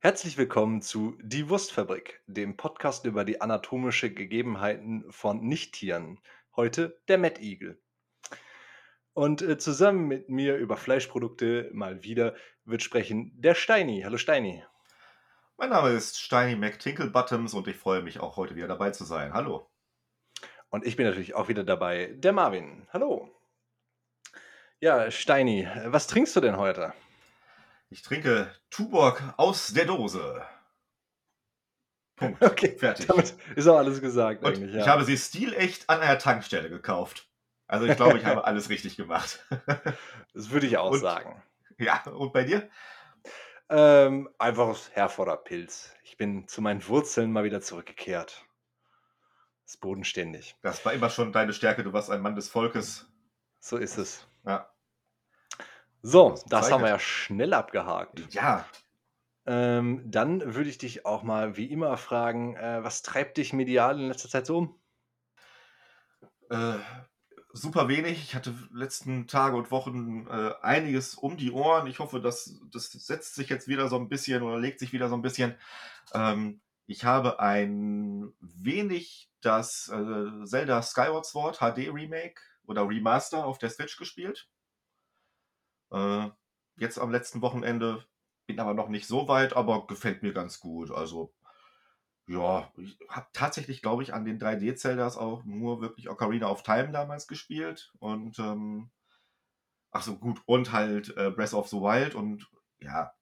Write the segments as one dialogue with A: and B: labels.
A: Herzlich willkommen zu Die Wurstfabrik, dem Podcast über die anatomische Gegebenheiten von Nichttieren. Heute der Mettigel. Und äh, zusammen mit mir über Fleischprodukte mal wieder wird sprechen der Steini. Hallo Steini.
B: Mein Name ist Steini McTinklebottoms und ich freue mich auch heute wieder dabei zu sein. Hallo.
A: Und ich bin natürlich auch wieder dabei, der Marvin. Hallo. Ja, Steini, was trinkst du denn heute?
B: Ich trinke Tuborg aus der Dose.
A: Punkt. Okay, fertig. Damit ist auch alles gesagt
B: und eigentlich. Ja. Ich habe sie stilecht an einer Tankstelle gekauft. Also ich glaube, ich habe alles richtig gemacht.
A: das würde ich auch
B: und,
A: sagen.
B: Ja, und bei dir?
A: Ähm, einfaches Herforder Pilz. Ich bin zu meinen Wurzeln mal wieder zurückgekehrt. Das ist bodenständig.
B: Das war immer schon deine Stärke. Du warst ein Mann des Volkes.
A: So ist es.
B: Ja.
A: So, das, das haben wir ja schnell abgehakt.
B: Ja.
A: Ähm, dann würde ich dich auch mal wie immer fragen, äh, was treibt dich medial in letzter Zeit so um?
B: Äh, super wenig. Ich hatte letzten Tage und Wochen äh, einiges um die Ohren. Ich hoffe, dass das setzt sich jetzt wieder so ein bisschen oder legt sich wieder so ein bisschen. Ähm, ich habe ein wenig das äh, Zelda Skyward Sword HD Remake oder Remaster auf der Switch gespielt. Äh, jetzt am letzten Wochenende bin aber noch nicht so weit, aber gefällt mir ganz gut. Also ja, ich habe tatsächlich, glaube ich, an den 3D-Zeldas auch nur wirklich Ocarina of Time damals gespielt und ähm, ach so gut und halt äh, Breath of the Wild und ja,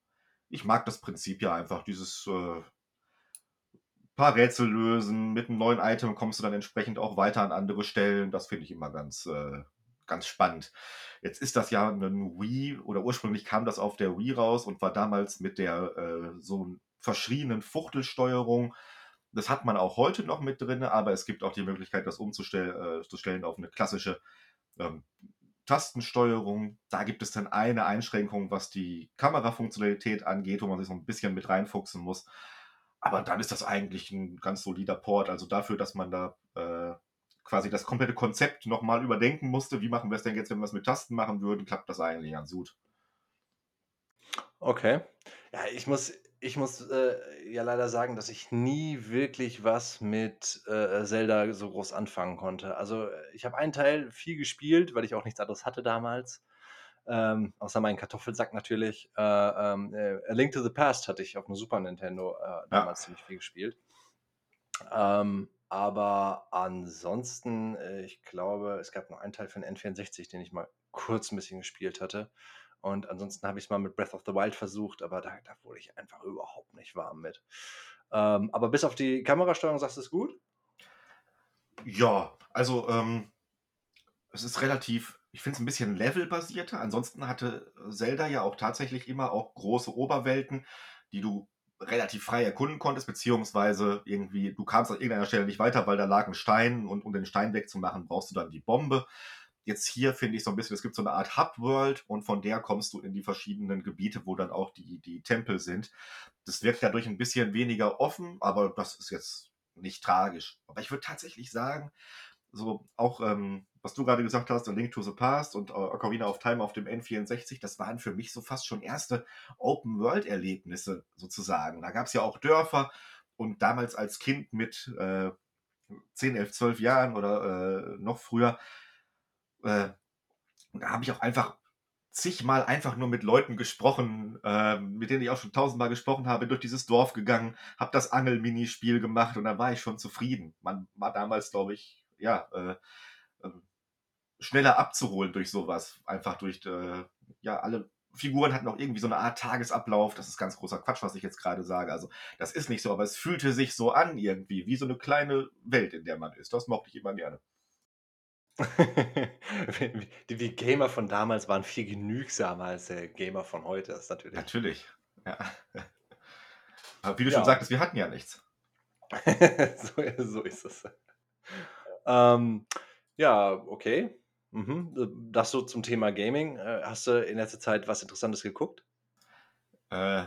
B: ich mag das Prinzip ja einfach, dieses äh, paar Rätsel lösen, mit einem neuen Item kommst du dann entsprechend auch weiter an andere Stellen. Das finde ich immer ganz, äh, ganz spannend. Jetzt ist das ja ein Wii oder ursprünglich kam das auf der Wii raus und war damals mit der äh, so verschrienen Fuchtelsteuerung. Das hat man auch heute noch mit drin, aber es gibt auch die Möglichkeit, das umzustellen äh, auf eine klassische ähm, Tastensteuerung. Da gibt es dann eine Einschränkung, was die Kamerafunktionalität angeht, wo man sich so ein bisschen mit reinfuchsen muss. Aber dann ist das eigentlich ein ganz solider Port. Also dafür, dass man da äh, quasi das komplette Konzept nochmal überdenken musste. Wie machen wir es denn jetzt, wenn wir es mit Tasten machen würden? Klappt das eigentlich ganz gut.
A: Okay. Ja, ich muss, ich muss äh, ja leider sagen, dass ich nie wirklich was mit äh, Zelda so groß anfangen konnte. Also ich habe einen Teil viel gespielt, weil ich auch nichts anderes hatte damals. Ähm, außer meinen Kartoffelsack natürlich. Äh, ähm, äh, A Link to the Past hatte ich auf dem Super Nintendo äh, damals ja. ziemlich viel gespielt. Ähm, aber ansonsten, äh, ich glaube, es gab noch einen Teil von N64, den ich mal kurz ein bisschen gespielt hatte. Und ansonsten habe ich es mal mit Breath of the Wild versucht, aber da, da wurde ich einfach überhaupt nicht warm mit. Ähm, aber bis auf die Kamerasteuerung sagst du es gut?
B: Ja, also ähm, es ist relativ, ich finde es ein bisschen levelbasierter. Ansonsten hatte Zelda ja auch tatsächlich immer auch große Oberwelten, die du relativ frei erkunden konntest, beziehungsweise irgendwie, du kamst an irgendeiner Stelle nicht weiter, weil da lag ein Stein und um den Stein wegzumachen, brauchst du dann die Bombe. Jetzt hier finde ich so ein bisschen, es gibt so eine Art Hub-World und von der kommst du in die verschiedenen Gebiete, wo dann auch die, die Tempel sind. Das wirkt dadurch ein bisschen weniger offen, aber das ist jetzt nicht tragisch. Aber ich würde tatsächlich sagen, so auch, ähm, was du gerade gesagt hast, Link to the Past und äh, Ocarina of Time auf dem N64, das waren für mich so fast schon erste Open-World-Erlebnisse sozusagen. Da gab es ja auch Dörfer und damals als Kind mit äh, 10, 11, 12 Jahren oder äh, noch früher, äh, da habe ich auch einfach zigmal einfach nur mit Leuten gesprochen, äh, mit denen ich auch schon tausendmal gesprochen habe, durch dieses Dorf gegangen, habe das Angel-Minispiel gemacht und dann war ich schon zufrieden. Man war damals, glaube ich, ja, äh, ähm, schneller abzuholen durch sowas. Einfach durch, äh, ja, alle Figuren hatten auch irgendwie so eine Art Tagesablauf. Das ist ganz großer Quatsch, was ich jetzt gerade sage. Also, das ist nicht so, aber es fühlte sich so an irgendwie, wie so eine kleine Welt, in der man ist. Das mochte ich immer gerne.
A: die, die, Gamer von damals waren viel genügsamer als der Gamer von heute, das ist natürlich.
B: Natürlich, ja. Aber wie du ja. schon sagtest, wir hatten ja nichts.
A: so, so ist es. Ähm, ja, okay. Mhm. Äh, das so zum Thema Gaming. Äh, hast du in letzter Zeit was Interessantes geguckt?
B: Äh,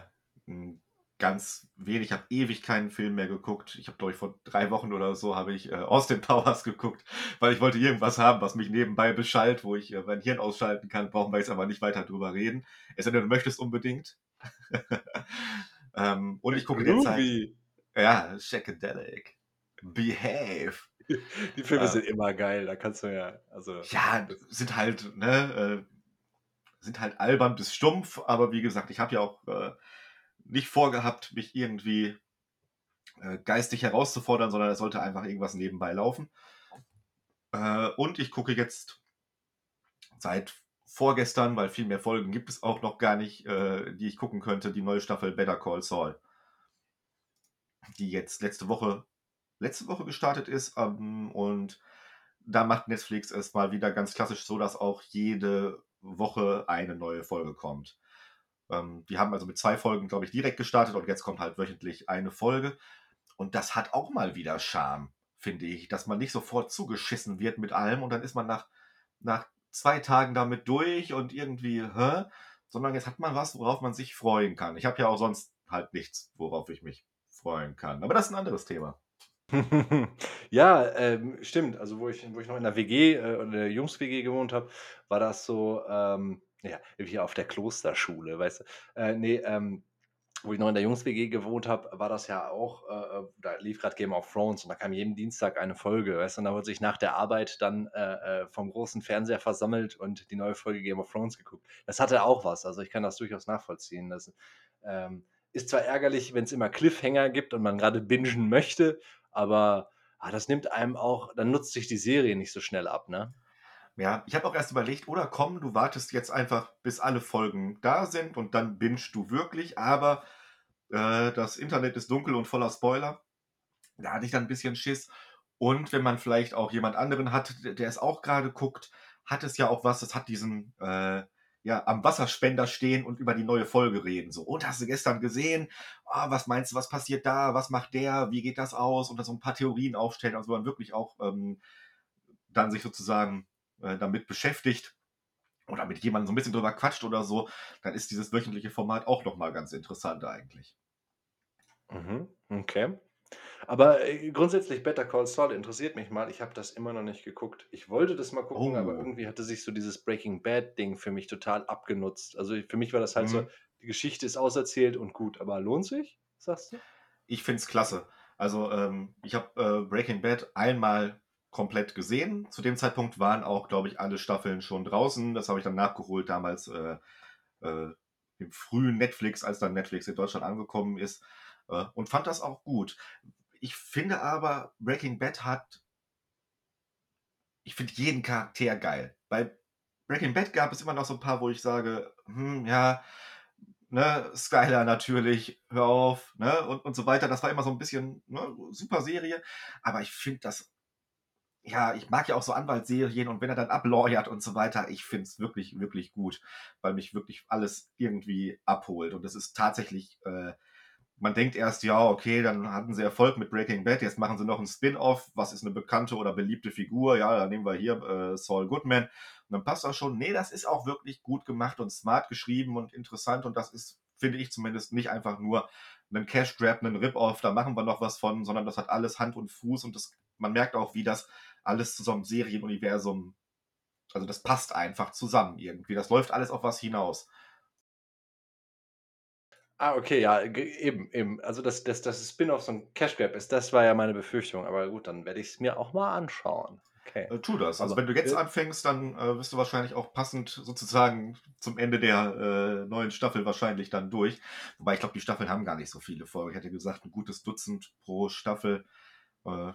B: ganz wenig. Ich habe ewig keinen Film mehr geguckt. Ich habe, glaube ich, vor drei Wochen oder so habe ich äh, Austin Powers geguckt, weil ich wollte irgendwas haben, was mich nebenbei beschallt, wo ich äh, mein Hirn ausschalten kann. Brauchen wir jetzt aber nicht weiter drüber reden. Es sei denn, du möchtest unbedingt. Ähm, und ich gucke derzeit
A: Groovy.
B: ja, Shackadelic. Behave.
A: Die Filme
B: Äh.
A: sind immer geil, da kannst du ja also
B: Ja, sind halt, ne, äh sind halt albern bis stumpf, aber wie gesagt, ich habe ja auch, äh, nicht vorgehabt, mich irgendwie, äh, geistig herauszufordern, sondern es sollte einfach irgendwas nebenbei laufen. Äh, und ich gucke jetzt seit vorgestern, weil viel mehr Folgen gibt es auch noch gar nicht, äh, die ich gucken könnte, die neue Staffel Better Call Saul. Die jetzt letzte Woche letzte Woche gestartet ist, ähm, und da macht Netflix es mal wieder ganz klassisch so, dass auch jede Woche eine neue Folge kommt. Ähm, die haben also mit 2 Folgen, glaube ich, direkt gestartet und jetzt kommt halt wöchentlich eine Folge. Und das hat auch mal wieder Charme, finde ich, dass man nicht sofort zugeschissen wird mit allem und dann ist man nach nach 2 Tagen damit durch und irgendwie, hä? Sondern jetzt hat man was, worauf man sich freuen kann. Ich habe ja auch sonst halt nichts, worauf ich mich freuen kann. Aber das ist 'n anderes Thema.
A: Ja, ähm, stimmt. Also, wo ich wo ich noch in der WG, äh, in der Jungs-WG gewohnt habe, war das so, ähm, ja, wie auf der Klosterschule, weißt du? Äh, ne, ähm, wo ich noch in der Jungs-WG gewohnt habe, war das ja auch, äh, äh da lief grad Game of Thrones und da kam jeden Dienstag eine Folge, weißt du? Und da wurde sich nach der Arbeit dann, äh, äh, vorm großen Fernseher versammelt und die neue Folge Game of Thrones geguckt. Das hatte auch was. Also, ich kann das durchaus nachvollziehen. Das, ähm, ist zwar ärgerlich, wenn's immer Cliffhanger gibt und man grade bingen möchte, aber, ah, das nimmt einem auch dann nutzt sich die Serie nicht so schnell ab, ne?
B: Ja, ich habe auch erst überlegt: „Oder komm, du wartest jetzt einfach, bis alle Folgen da sind und dann binged du wirklich“, aber, äh, das Internet ist dunkel und voller Spoiler. Da hatte ich dann 'n bisschen Schiss. Und wenn man vielleicht auch jemand anderen hat, der es auch grade guckt, hat es ja auch was, es hat diesen, äh, ja, am Wasserspender stehen und über die neue Folge reden, so: „Und hast du gestern gesehen? Ah, was meinst du, was passiert da? Was macht der? Wie geht das aus?“ Und da so 'n paar Theorien aufstellen, also, man wirklich auch, ähm, dann sich sozusagen, äh, damit beschäftigt oder mit jemandem so 'n bisschen drüber quatscht oder so, dann ist dieses wöchentliche Format auch noch mal ganz interessant eigentlich.
A: Mhm, okay. Aber, äh, grundsätzlich Better Call Saul interessiert mich mal. Ich habe das immer noch nicht geguckt. Ich wollte das mal gucken, aber
B: Oh.
A: irgendwie hatte sich so dieses Breaking Bad Ding für mich total abgenutzt. Also, für mich war das halt so,
B: Mhm.
A: die Geschichte ist auserzählt und gut, aber lohnt sich, sagst du?
B: Ich finde es klasse. Also, ähm, ich habe, äh, Breaking Bad einmal komplett gesehen. Zu dem Zeitpunkt waren auch, glaube ich, alle Staffeln schon draußen. Das habe ich dann nachgeholt damals, äh, äh, im frühen Netflix, als dann Netflix in Deutschland angekommen ist, und fand das auch gut. Ich finde aber, Breaking Bad hat ich finde jeden Charakter geil. Bei Breaking Bad gab es immer noch so 'n paar, wo ich sage: „Hm, ja, ne, Skyler natürlich, hör auf“, ne, und und so weiter. Das war immer so 'n bisschen, ne, super Serie. Aber ich finde das ja, ich mag ja auch so Anwaltsserien und wenn er dann ablawyer und so weiter, ich finde es wirklich, wirklich gut, weil mich wirklich alles irgendwie abholt. Und das ist tatsächlich, äh man denkt erst: „Ja, okay, dann hatten sie Erfolg mit Breaking Bad, jetzt machen sie noch 'n Spin-off. Was ist 'ne bekannte oder beliebte Figur? Ja, dann nehmen wir hier, äh, Saul Goodman und dann passt das schon.“ Ne, das ist auch wirklich gut gemacht und smart geschrieben und interessant und das ist, finde ich zumindest, nicht einfach nur 'nen Cash Grab, 'nen Rip-Off, da machen wir noch was von, sondern das hat alles Hand und Fuß und das man merkt auch, wie das alles zu so 'nem Serienuniversum also, das passt einfach zusammen irgendwie. Das läuft alles auf was hinaus.
A: Ah, okay, ja, ge eben, eben. Also, dass dass das Spin-off so 'n Cash Grab ist, das war ja meine Befürchtung. Aber gut, dann werde ich's mir auch mal anschauen. Okay.
B: Äh, tu das. Also,
A: Aber,
B: wenn du jetzt
A: äh
B: anfängst, dann, äh, wirst du wahrscheinlich auch passend sozusagen zum Ende der, äh, neuen Staffel wahrscheinlich dann durch. Wobei ich glaube, die Staffeln haben gar nicht so viele Folgen. Ich hätte gesagt, 'n gutes Dutzend pro Staffel. Äh,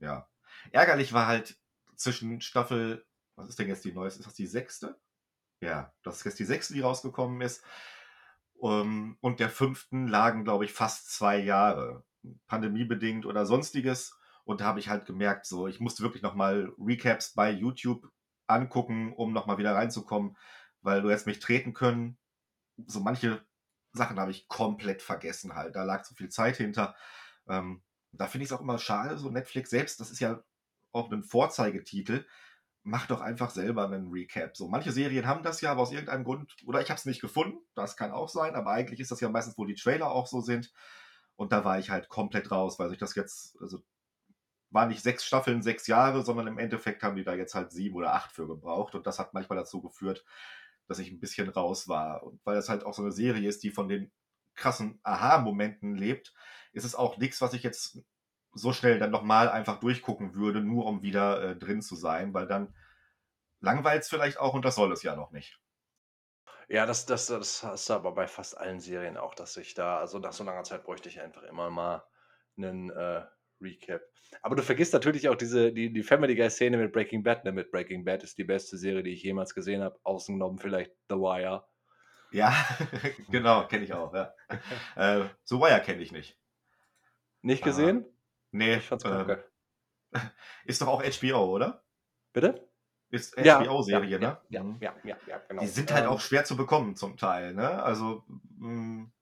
B: ja. Ärgerlich war halt zwischen Staffel was ist denn jetzt die Neueste? Ist das die 6.? Ja, das ist jetzt die 6., die rausgekommen ist. Ähm, und der 5. lagen, glaube ich, fast 2 Jahre, pandemiebedingt oder Sonstiges. Und da habe ich halt gemerkt, so, ich musste wirklich noch mal Recaps bei YouTube angucken, um noch mal wieder reinzukommen, weil du hättest mich treten können. So manche Sachen habe ich komplett vergessen halt. Da lag zu viel Zeit hinter. Ähm, da finde ich's auch immer schade, so Netflix selbst, das ist ja auch 'nen Vorzeigetitel. Mach doch einfach selber 'nen Recap. So, manche Serien haben das ja, aber aus irgendeinem Grund oder ich habe es nicht gefunden, das kann auch sein, aber eigentlich ist das ja meistens, wo die Trailer auch so sind. Und da war ich halt komplett raus, weil sich das jetzt also, waren nicht 6 Staffeln, 6 Jahre, sondern im Endeffekt haben die da jetzt halt 7 oder 8 für gebraucht. Und das hat manchmal dazu geführt, dass ich 'n bisschen raus war. Und weil das halt auch so 'ne Serie ist, die von den krassen Aha-Momenten lebt, ist es auch nichts, was ich jetzt so schnell dann nochmal einfach durchgucken würde, nur um wieder äh, drin zu sein, weil dann langweilt es vielleicht auch und das soll es ja noch nicht.
A: Ja, das das das hast du aber bei fast allen Serien auch, dass ich da also, nach so langer Zeit bräuchte ich einfach immer mal 'nen, äh, Recap. Aber du vergisst natürlich auch diese die die Family Guy-Szene mit Breaking Bad, ne? Mit Breaking Bad ist die beste Serie, die ich jemals gesehen habe, außen genommen vielleicht The Wire.
B: Ja, genau, kenne ich auch, ja. Äh, The Wire kenne ich nicht.
A: Nicht
B: Ah,
A: gesehen?
B: Ne,
A: Ich fand's kacke.
B: ist doch auch HBO, oder?
A: Bitte?
B: Ist HBO-Serie,
A: ja,
B: ne?
A: ja,
B: Mhm.
A: ja, ja, ja,
B: Die
A: genau.
B: sind halt auch
A: Ähm
B: schwer zu bekommen zum Teil, ne? Also, hm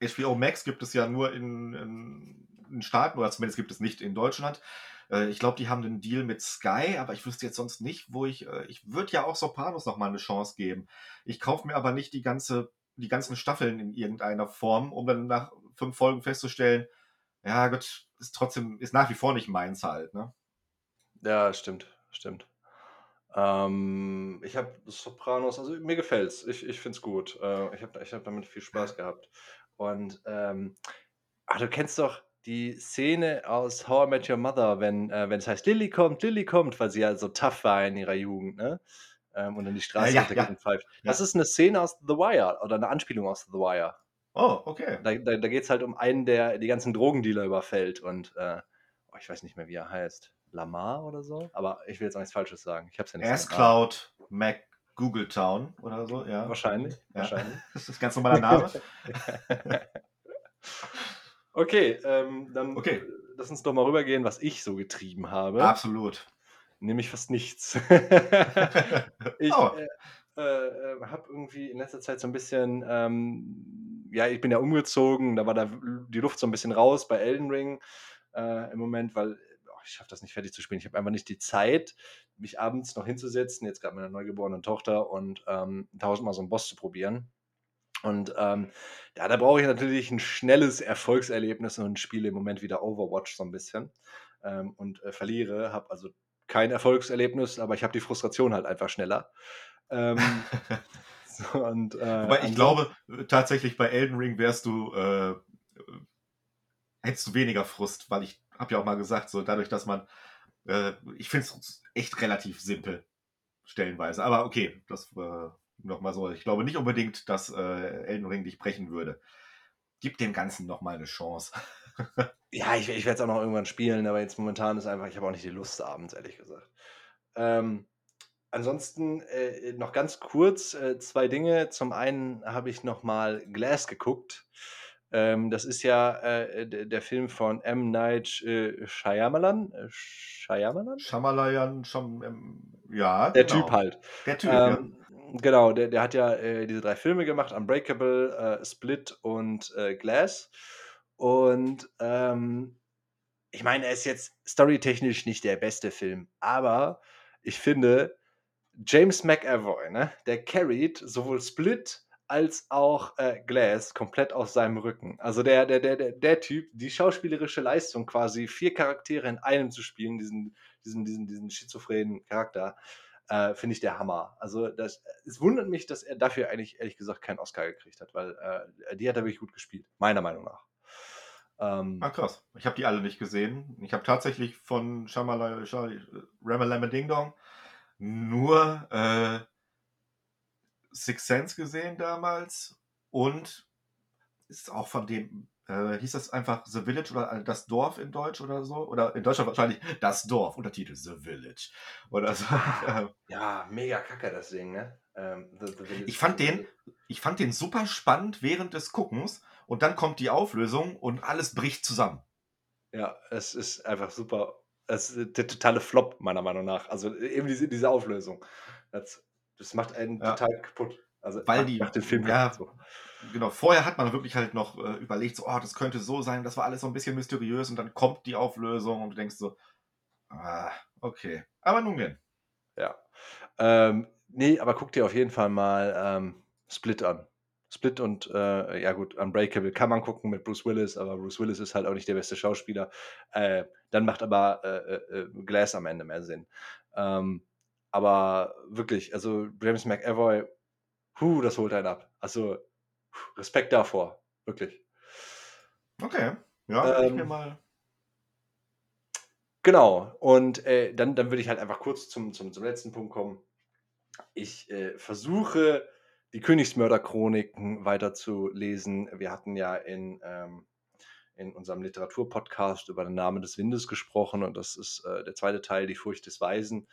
B: HBO Max gibt es ja nur in in in Staaten oder zumindest gibt es nicht in Deutschland. Äh, ich glaube, die haben 'nen Deal mit Sky, aber ich wüsste jetzt sonst nicht, wo ich äh, ich würde ja auch Sopranos noch mal 'ne Chance geben. Ich kaufe mir aber nicht die ganze die ganzen Staffeln in irgendeiner Form, um dann nach 5 Folgen festzustellen: „Ja Gott, ist trotzdem ist nach wie vor nicht meins halt“, ne?
A: Ja, stimmt, stimmt. Ähm, ich habe Sopranos also, mir gefällt's. Ich ich finde es gut. Äh, ich habe ich habe damit viel Spaß gehabt. Und, ähm ah, du kennst doch die Szene aus „How I Met Your Mother“, wenn äh, wenn es heißt: „Lilly kommt, Lilly kommt“, weil sie ja so tough war in ihrer Jugend, ne? Ähm, und dann die Straße
B: ja, ja,
A: und pfeift. Das
B: ja.
A: ist 'ne Szene aus „The Wire“ oder 'ne Anspielung aus „The Wire“.
B: Oh, okay.
A: Da da da geht's halt um einen, der die ganzen Drogendealer überfällt und, äh oh, ich weiß nicht mehr, wie er heißt. Lamar oder so? Aber ich will jetzt auch nichts Falsches sagen. Ich habe es ja nicht so mit Namen.
B: S-Cloud McGoogletown oder so, ja.
A: Wahrscheinlich,
B: ja.
A: wahrscheinlich.
B: Das ist ganz normaler Name.
A: Okay, ähm, dann,
B: Okay.
A: lass uns doch mal rübergehen, was ich so getrieben habe.
B: Absolut.
A: Nämlich fast nichts. Ich,
B: Oh.
A: äh, äh, äh, habe irgendwie in letzter Zeit so 'n bisschen, ähm ja, ich bin ja umgezogen, da war da die Luft so 'n bisschen raus bei Elden Ring, äh, im Moment, weil, oh, ich schaffe das nicht fertig zu spielen. Ich habe einfach nicht die Zeit, mich abends noch hinzusetzen, jetzt grad mit 'ner neugeborenen Tochter und, ähm, tausendmal so 'n Boss zu probieren. Und, ähm, ja, da brauche ich natürlich 'n schnelles Erfolgserlebnis und spiele im Moment wieder Overwatch so 'n bisschen, ähm, und, äh, verliere, habe also kein Erfolgserlebnis, aber ich habe die Frustration halt einfach schneller. Ähm, und, äh,
B: Wobei ich glaube, äh, tatsächlich bei Elden Ring wärst du, äh, äh hättest du weniger Frust, weil ich habe ja auch mal gesagt, so dadurch, dass man äh, ich finde es echt relativ simpel stellenweise. Aber okay, das, äh, noch mal so. Ich glaube nicht unbedingt, dass, äh, Elden Ring dich brechen würde. Gib dem Ganzen noch mal 'ne Chance.
A: Ja, ich ich werde es auch noch irgendwann spielen, aber jetzt momentan ist einfach ich habe auch nicht die Lust abends, ehrlich gesagt. Ähm, ansonsten, äh, noch ganz kurz, äh, 2 Dinge. Zum einen habe ich noch mal Glass geguckt. Ähm, das ist ja, äh, der Film von M. Night, äh, Shyamalan? Äh, Shyamalan?
B: Shamalayan, Sham ähm, ja,
A: Der Typ
B: genau.
A: halt.
B: Der Typ, ja.
A: Ähm, genau, der der hat ja, äh, diese 3 Filme gemacht, „Unbreakable“, äh, „Split“ und, äh, „Glass“. Und, ähm, ich meine, er ist jetzt storytechnisch nicht der beste Film, aber ich finde, James McAvoy, ne, der carryt sowohl „Split“ als auch, äh, „Glass“ komplett auf seinem Rücken. Also, der der der der der Typ, die schauspielerische Leistung quasi 4 Charaktere in einem zu spielen, diesen diesen diesen diesen schizophrenen Charakter, äh, finde ich der Hammer. Also, das es wundert mich, dass er dafür eigentlich ehrlich gesagt keinen Oscar gekriegt hat, weil, äh, die hat er wirklich gut gespielt, meiner Meinung nach.
B: Ah,
A: Ähm
B: krass. Ich habe die alle nicht gesehen. Ich habe tatsächlich von Shamalala Sha Ramalama Ding Dong nur, äh Sixth Sense gesehen damals und ist auch von dem äh, hieß das einfach „The Village“ oder, äh, „Das Dorf“ in Deutsch oder so? Oder in Deutschland wahrscheinlich „Das Dorf“, Untertitel „The Village“ oder so,
A: Ah,
B: ähm
A: ja, mega kacke das Ding, ne? Ähm, „The The
B: Ich
A: Village“,
B: fand den ich fand den super spannend während des Guckens und dann kommt die Auflösung und alles bricht zusammen.
A: Ja, es ist einfach super. Es ist der totale Flop meiner Meinung nach. Also, eben diese diese Auflösung. Das das macht einen
B: Ja.
A: total kaputt. Also,
B: Weil die
A: macht den Film kaputt
B: ja,
A: so.
B: genau. Vorher hat man wirklich halt noch, äh, überlegt, so: „Oh, das könnte so sein.“ Das war alles so 'n bisschen mysteriös und dann kommt die Auflösung und du denkst so: „Ah, okay.“ Aber nun denn.
A: Ja. Ähm, ne, aber guck dir auf jeden Fall mal, ähm, „Split“ an. „Split“ und, äh, ja gut, „Unbreakable“ kann man gucken mit Bruce Willis, aber Bruce Willis ist halt auch nicht der beste Schauspieler. Äh, dann macht aber, äh, äh, äh, „Glass“ am Ende mehr Sinn. Ähm, aber wirklich, also, James McAvoy, hu, das holt einen ab. Also Respekt davor, wirklich.
B: Okay, ja, werde ich mir
A: Ähm
B: mal
A: Genau, und, äh, dann dann würde ich halt einfach kurz zum zum zum letzten Punkt kommen. Ich, versuche, die Königsmörder-Chroniken weiterzulesen. Wir hatten ja in, ähm in unserem Literaturpodcast über „Den Namen des Windes“ gesprochen und das ist, äh, der zweite Teil, „Die Furcht des Weisen“.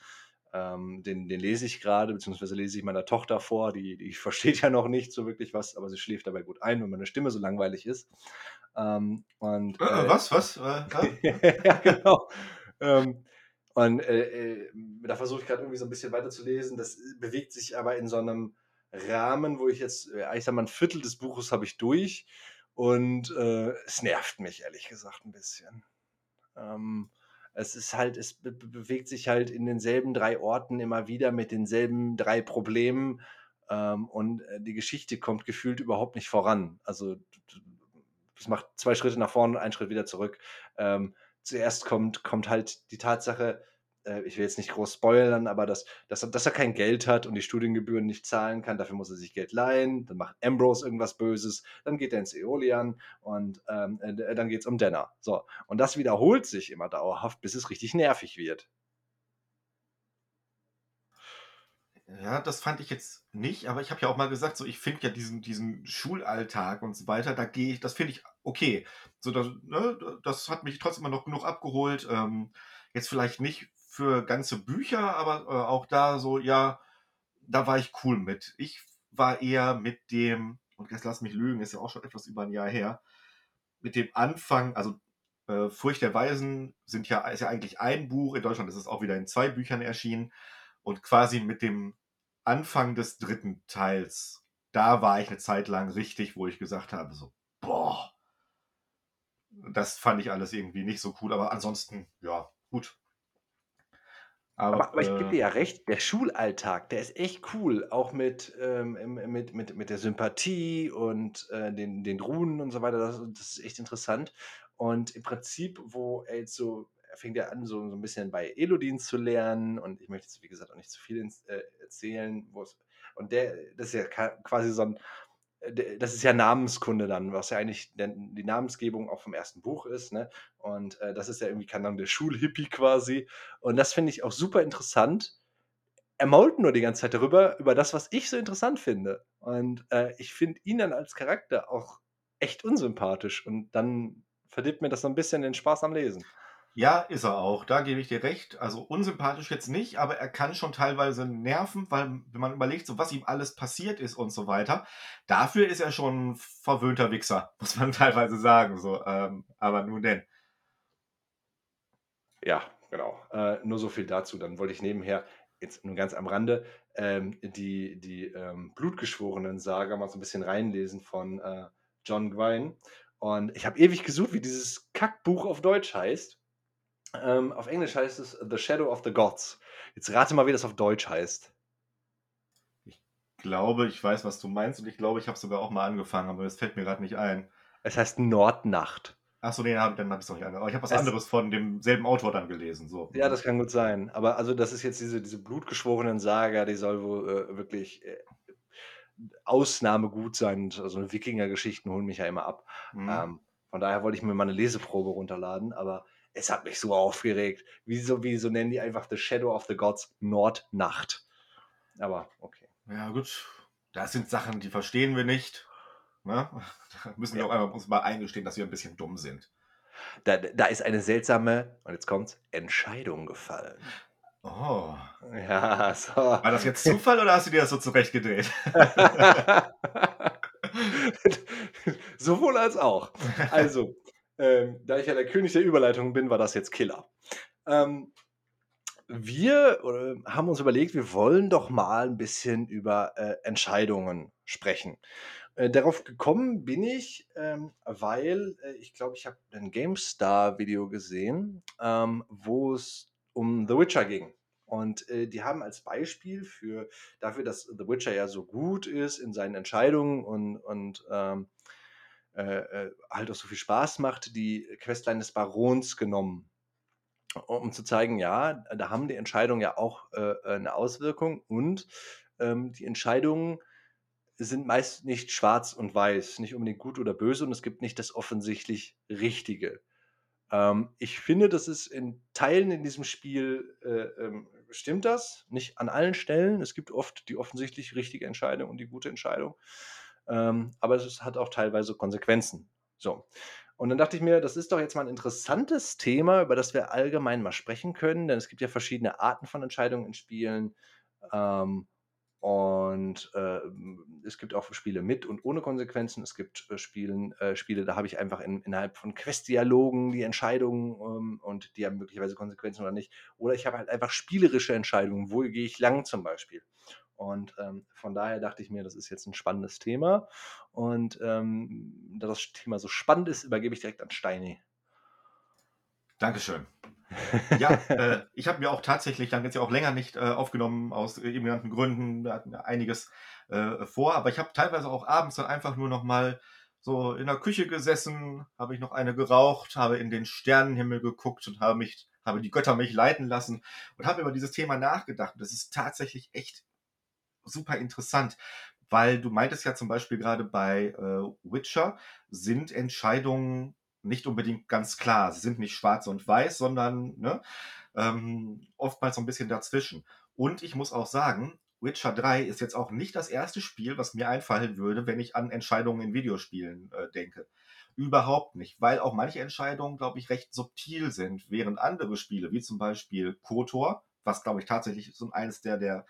A: Ähm, den den lese ich grade, beziehungsweise lese ich meiner Tochter vor, die die versteht ja noch nicht so wirklich was, aber sie schläft dabei gut ein, weil meine Stimme so langweilig ist. Ähm, und,
B: Äh, äh,
A: äh
B: was, was? Äh,
A: ja, genau. Ähm, und, äh, äh, da versuche ich grad irgendwie so 'n bisschen weiterzulesen. Das, bewegt sich aber in so 'nem Rahmen, wo ich jetzt ja, ich sage mal, 1/4 des Buches habe ich durch und, äh, es nervt mich ehrlich gesagt 'n bisschen. Ähm, es ist halt es be be bewegt sich halt in denselben 3 Orten immer wieder mit denselben 3 Problemen, ähm, und, äh, die Geschichte kommt gefühlt überhaupt nicht voran. Also, es macht 2 Schritte nach vorne, 1 Schritt wieder zurück. Ähm, zuerst kommt kommt halt die Tatsache äh, ich will jetzt nicht groß spoilern, aber dass dass er dass er kein Geld hat und die Studiengebühren nicht zahlen kann, dafür muss er sich Geld leihen. Dann macht Ambrose irgendwas Böses, dann geht er ins Aeolian und, ähm, äh, dann geht's um Denner. So, und das wiederholt sich immer dauerhaft, bis es richtig nervig wird.
B: Ja, das fand ich jetzt nicht, aber ich habe ja auch mal gesagt, so, ich finde ja diesen diesen Schulalltag und so weiter, da gehe ich das finde ich okay. So, da ne, das hat mich trotzdem immer noch genug abgeholt. Ähm, jetzt vielleicht nicht für ganze Bücher, aber, äh, auch da so, ja, da war ich cool mit. Ich war eher mit dem und jetzt lass mich lügen, ist ja auch schon etwas über 'n Jahr her, mit dem Anfang also, äh, „Furcht der Weisen“ sind ja ist ja eigentlich 1 Buch. In Deutschland ist es auch wieder in 2 Büchern erschienen und quasi mit dem Anfang des 3. Teils, da war ich 'ne Zeit lang richtig, wo ich gesagt habe so: „Boah!“ Das fand ich alles irgendwie nicht so cool, aber ansonsten, ja, gut.
A: Aber
B: Aber,
A: aber ich gebe dir
B: äh
A: ja recht, der Schulalltag, der ist echt cool, auch mit, ähm, mit mit mit der Sympathie und, äh, den den Runen und so weiter. Das das ist echt interessant. Und im Prinzip, wo er jetzt so er fängt ja an, so so 'n bisschen bei Elodin zu lernen und ich möchte jetzt, wie gesagt, auch nicht zu viel ins äh, erzählen, und der das ist ja quasi so 'n d das ist ja Namenskunde dann, was ja eigentlich die Namensgebung auch vom 1. Buch ist, ne? Und, äh, das ist ja irgendwie, keine Ahnung, der Schulhippie quasi. Und das finde ich auch super interessant. Er mault nur die ganze Zeit darüber, über das, was ich so interessant finde. Und, äh, ich finde ihn dann als Charakter auch echt unsympathisch und dann verdirbt mir das so 'n bisschen den Spaß am Lesen.
B: Ja, ist er auch. Da gebe ich dir recht. Also, unsympathisch jetzt nicht, aber er kann schon teilweise nerven, weil wenn man überlegt, so was ihm alles passiert ist und so weiter, dafür ist er schon 'n verwöhnter Wixxer, muss man teilweise sagen, so, ähm, aber nun denn.
A: Ja, genau. Äh, nur so viel dazu. Dann wollte ich nebenher jetzt nur ganz am Rande, ähm, die die, ähm, Blutgeschworenen-Saga mal so 'n bisschen reinlesen von, äh, John Gwynne. Und ich habe ewig gesucht, wie dieses Kackbuch auf Deutsch heißt. Ähm, auf Englisch heißt es „The Shadow of the Gods“. Jetzt rate mal, wie das auf Deutsch heißt.
B: Ich glaube, ich weiß, was du meinst und ich glaube, ich habe es sogar auch mal angefangen, aber es fällt mir grad nicht ein.
A: Es heißt „Nordnacht“.
B: Ach so, ne, dann habe ich's noch nicht ange aber ich habe was
A: Es
B: anderes von demselben Autor dann gelesen, so,
A: Ja, das kann gut sein. Aber also, das ist jetzt diese diese Blutgeschworenen-Saga, die soll wohl, äh, wirklich, äh, Ausnahmegut sein und so Wikingergeschichten holen mich ja immer ab.
B: Mhm.
A: Ähm, von daher wollte ich mir mal 'ne Leseprobe runterladen, aber es hat mich so aufgeregt. Wieso wieso nennen die einfach „The Shadow of the Gods“ Nordnacht? Aber okay.
B: Ja gut, das sind Sachen, die verstehen wir nicht, ne? Da müssen wir
A: Ja.
B: auch einfach uns mal eingestehen, dass wir 'n bisschen dumm sind.
A: Da da ist eine seltsame und jetzt kommt's, Entscheidung gefallen.
B: Oh.
A: Ja, so.
B: War das jetzt Zufall oder hast du dir das so zurechtgedreht?
A: Sowohl als auch. Also, ähm, da ich ja der König der Überleitung bin, war das jetzt Killer. Ähm, wir, äh, haben uns überlegt, wir wollen doch mal 'n bisschen über, äh, Entscheidungen sprechen. Äh, darauf gekommen bin ich, ähm, weil, äh, ich glaube, ich habe 'nen GameStar-Video gesehen, ähm, wo es um „The Witcher“ ging. Und, äh, die haben als Beispiel für dafür, dass „The Witcher“ ja so gut ist in seinen Entscheidungen und und, ähm, äh, äh, halt auch so viel Spaß macht, die Questline des Barons genommen, um zu zeigen, ja, da haben die Entscheidungen ja auch, äh, äh, 'ne Auswirkung und, ähm, die Entscheidungen sind meist nicht schwarz und weiß, nicht unbedingt gut oder böse und es gibt nicht das offensichtlich Richtige. Ähm, ich finde, das ist in Teilen in diesem Spiel, äh, ähm, stimmt das, nicht an allen Stellen. Es gibt oft die offensichtlich richtige Entscheidung und die gute Entscheidung. Ähm, aber es hat auch teilweise Konsequenzen. So. Und dann dachte ich mir, das ist doch jetzt mal ein interessantes Thema, über das wir allgemein mal sprechen können, denn es gibt ja verschiedene Arten von Entscheidungen in Spielen. Ähm, und äh, es gibt auch Spiele mit und ohne Konsequenzen. Es gibt äh, Spielen, äh, Spiele, da habe ich einfach in, innerhalb von Quest-Dialogen die Entscheidungen ähm, und die haben möglicherweise Konsequenzen oder nicht. Oder ich habe halt einfach spielerische Entscheidungen, wo gehe ich lang zum Beispiel. Und ähm, von daher dachte ich mir, das ist jetzt ein spannendes Thema. Und ähm, da das Thema so spannend ist, übergebe ich direkt an Steini.
B: Dankeschön. Ja, äh, ich habe mir auch tatsächlich dann jetzt ja auch länger nicht äh, aufgenommen, aus eben genannten Gründen. Wir hatten einiges äh, vor, aber ich habe teilweise auch abends dann einfach nur noch mal so in der Küche gesessen, habe ich noch eine geraucht, habe in den Sternenhimmel geguckt und habe mich, habe die Götter mich leiten lassen und habe über dieses Thema nachgedacht. Das ist tatsächlich echt super interessant, weil du meintest ja zum Beispiel gerade bei äh, Witcher sind Entscheidungen nicht unbedingt ganz klar. Sie sind nicht schwarz und weiß, sondern ne, ähm, oftmals so ein bisschen dazwischen. Und ich muss auch sagen, Witcher 3 ist jetzt auch nicht das erste Spiel, was mir einfallen würde, wenn ich an Entscheidungen in Videospielen äh, denke. Überhaupt nicht, weil auch manche Entscheidungen, glaube ich, recht subtil sind, während andere Spiele, wie zum Beispiel KOTOR, was, glaube ich, tatsächlich so eines der, der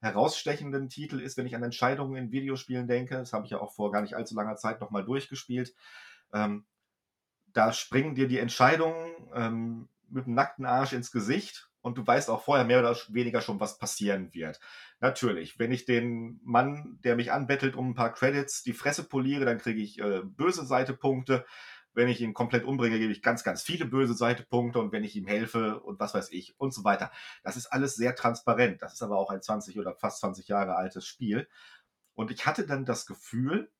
B: herausstechenden Titel ist, wenn ich an Entscheidungen in Videospielen denke. Das habe ich ja auch vor gar nicht allzu langer Zeit nochmal durchgespielt. Ähm, da springen dir die Entscheidungen ähm, mit dem nackten Arsch ins Gesicht und du weißt auch vorher mehr oder weniger schon, was passieren wird. Natürlich, wenn ich den Mann, der mich anbettelt, um ein paar Credits die Fresse poliere, dann kriege ich äh, böse Seitepunkte. Wenn ich ihn komplett umbringe, gebe ich ganz, ganz viele böse Seitepunkte und wenn ich ihm helfe und was weiß ich und so weiter. Das ist alles sehr transparent. Das ist aber auch ein 20 oder fast 20 Jahre altes Spiel. Und ich hatte dann das Gefühl,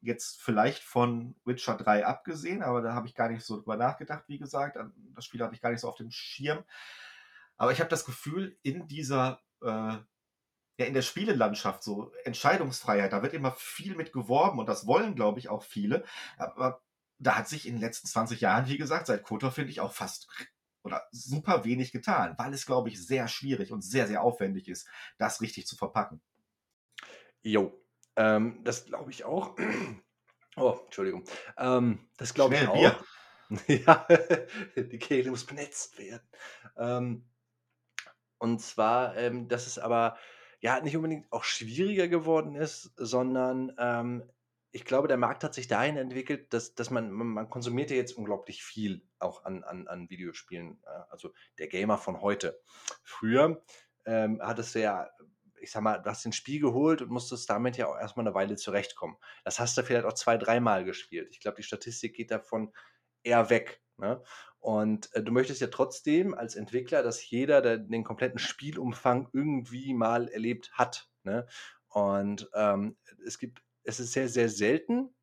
B: jetzt vielleicht von Witcher 3 abgesehen, aber da habe ich gar nicht so drüber nachgedacht, wie gesagt. Das Spiel habe ich gar nicht so auf dem Schirm. Aber ich habe das Gefühl, in dieser, äh, ja, in der Spielelandschaft, so Entscheidungsfreiheit, da wird immer viel mit geworben und das wollen, glaube ich, auch viele. Aber da hat sich in den letzten 20 Jahren, wie gesagt, seit Kotor finde ich auch fast oder super wenig getan, weil es, glaube ich, sehr schwierig und sehr, sehr aufwendig ist, das richtig zu verpacken.
A: Jo, ähm, das glaube ich auch. Oh, Entschuldigung. Ähm, das glaube ich auch. Bier. ja, die Kehle muss benetzt werden. Ähm, und zwar, ähm, dass es aber ja nicht unbedingt auch schwieriger geworden ist, sondern ähm, ich glaube, der Markt hat sich dahin entwickelt, dass, dass man, man konsumiert ja jetzt unglaublich viel auch an, an, an Videospielen. Äh, also der Gamer von heute. Früher ähm, hattest du ja, ich sag mal, du hast den Spiel geholt und musstest damit ja auch erstmal eine Weile zurechtkommen. Das hast du vielleicht auch zwei, dreimal gespielt. Ich glaube, die Statistik geht davon eher weg. Ne? Und äh, du möchtest ja trotzdem als Entwickler, dass jeder der, den kompletten Spielumfang irgendwie mal erlebt hat. Ne? Und ähm, es gibt es ist sehr, sehr selten,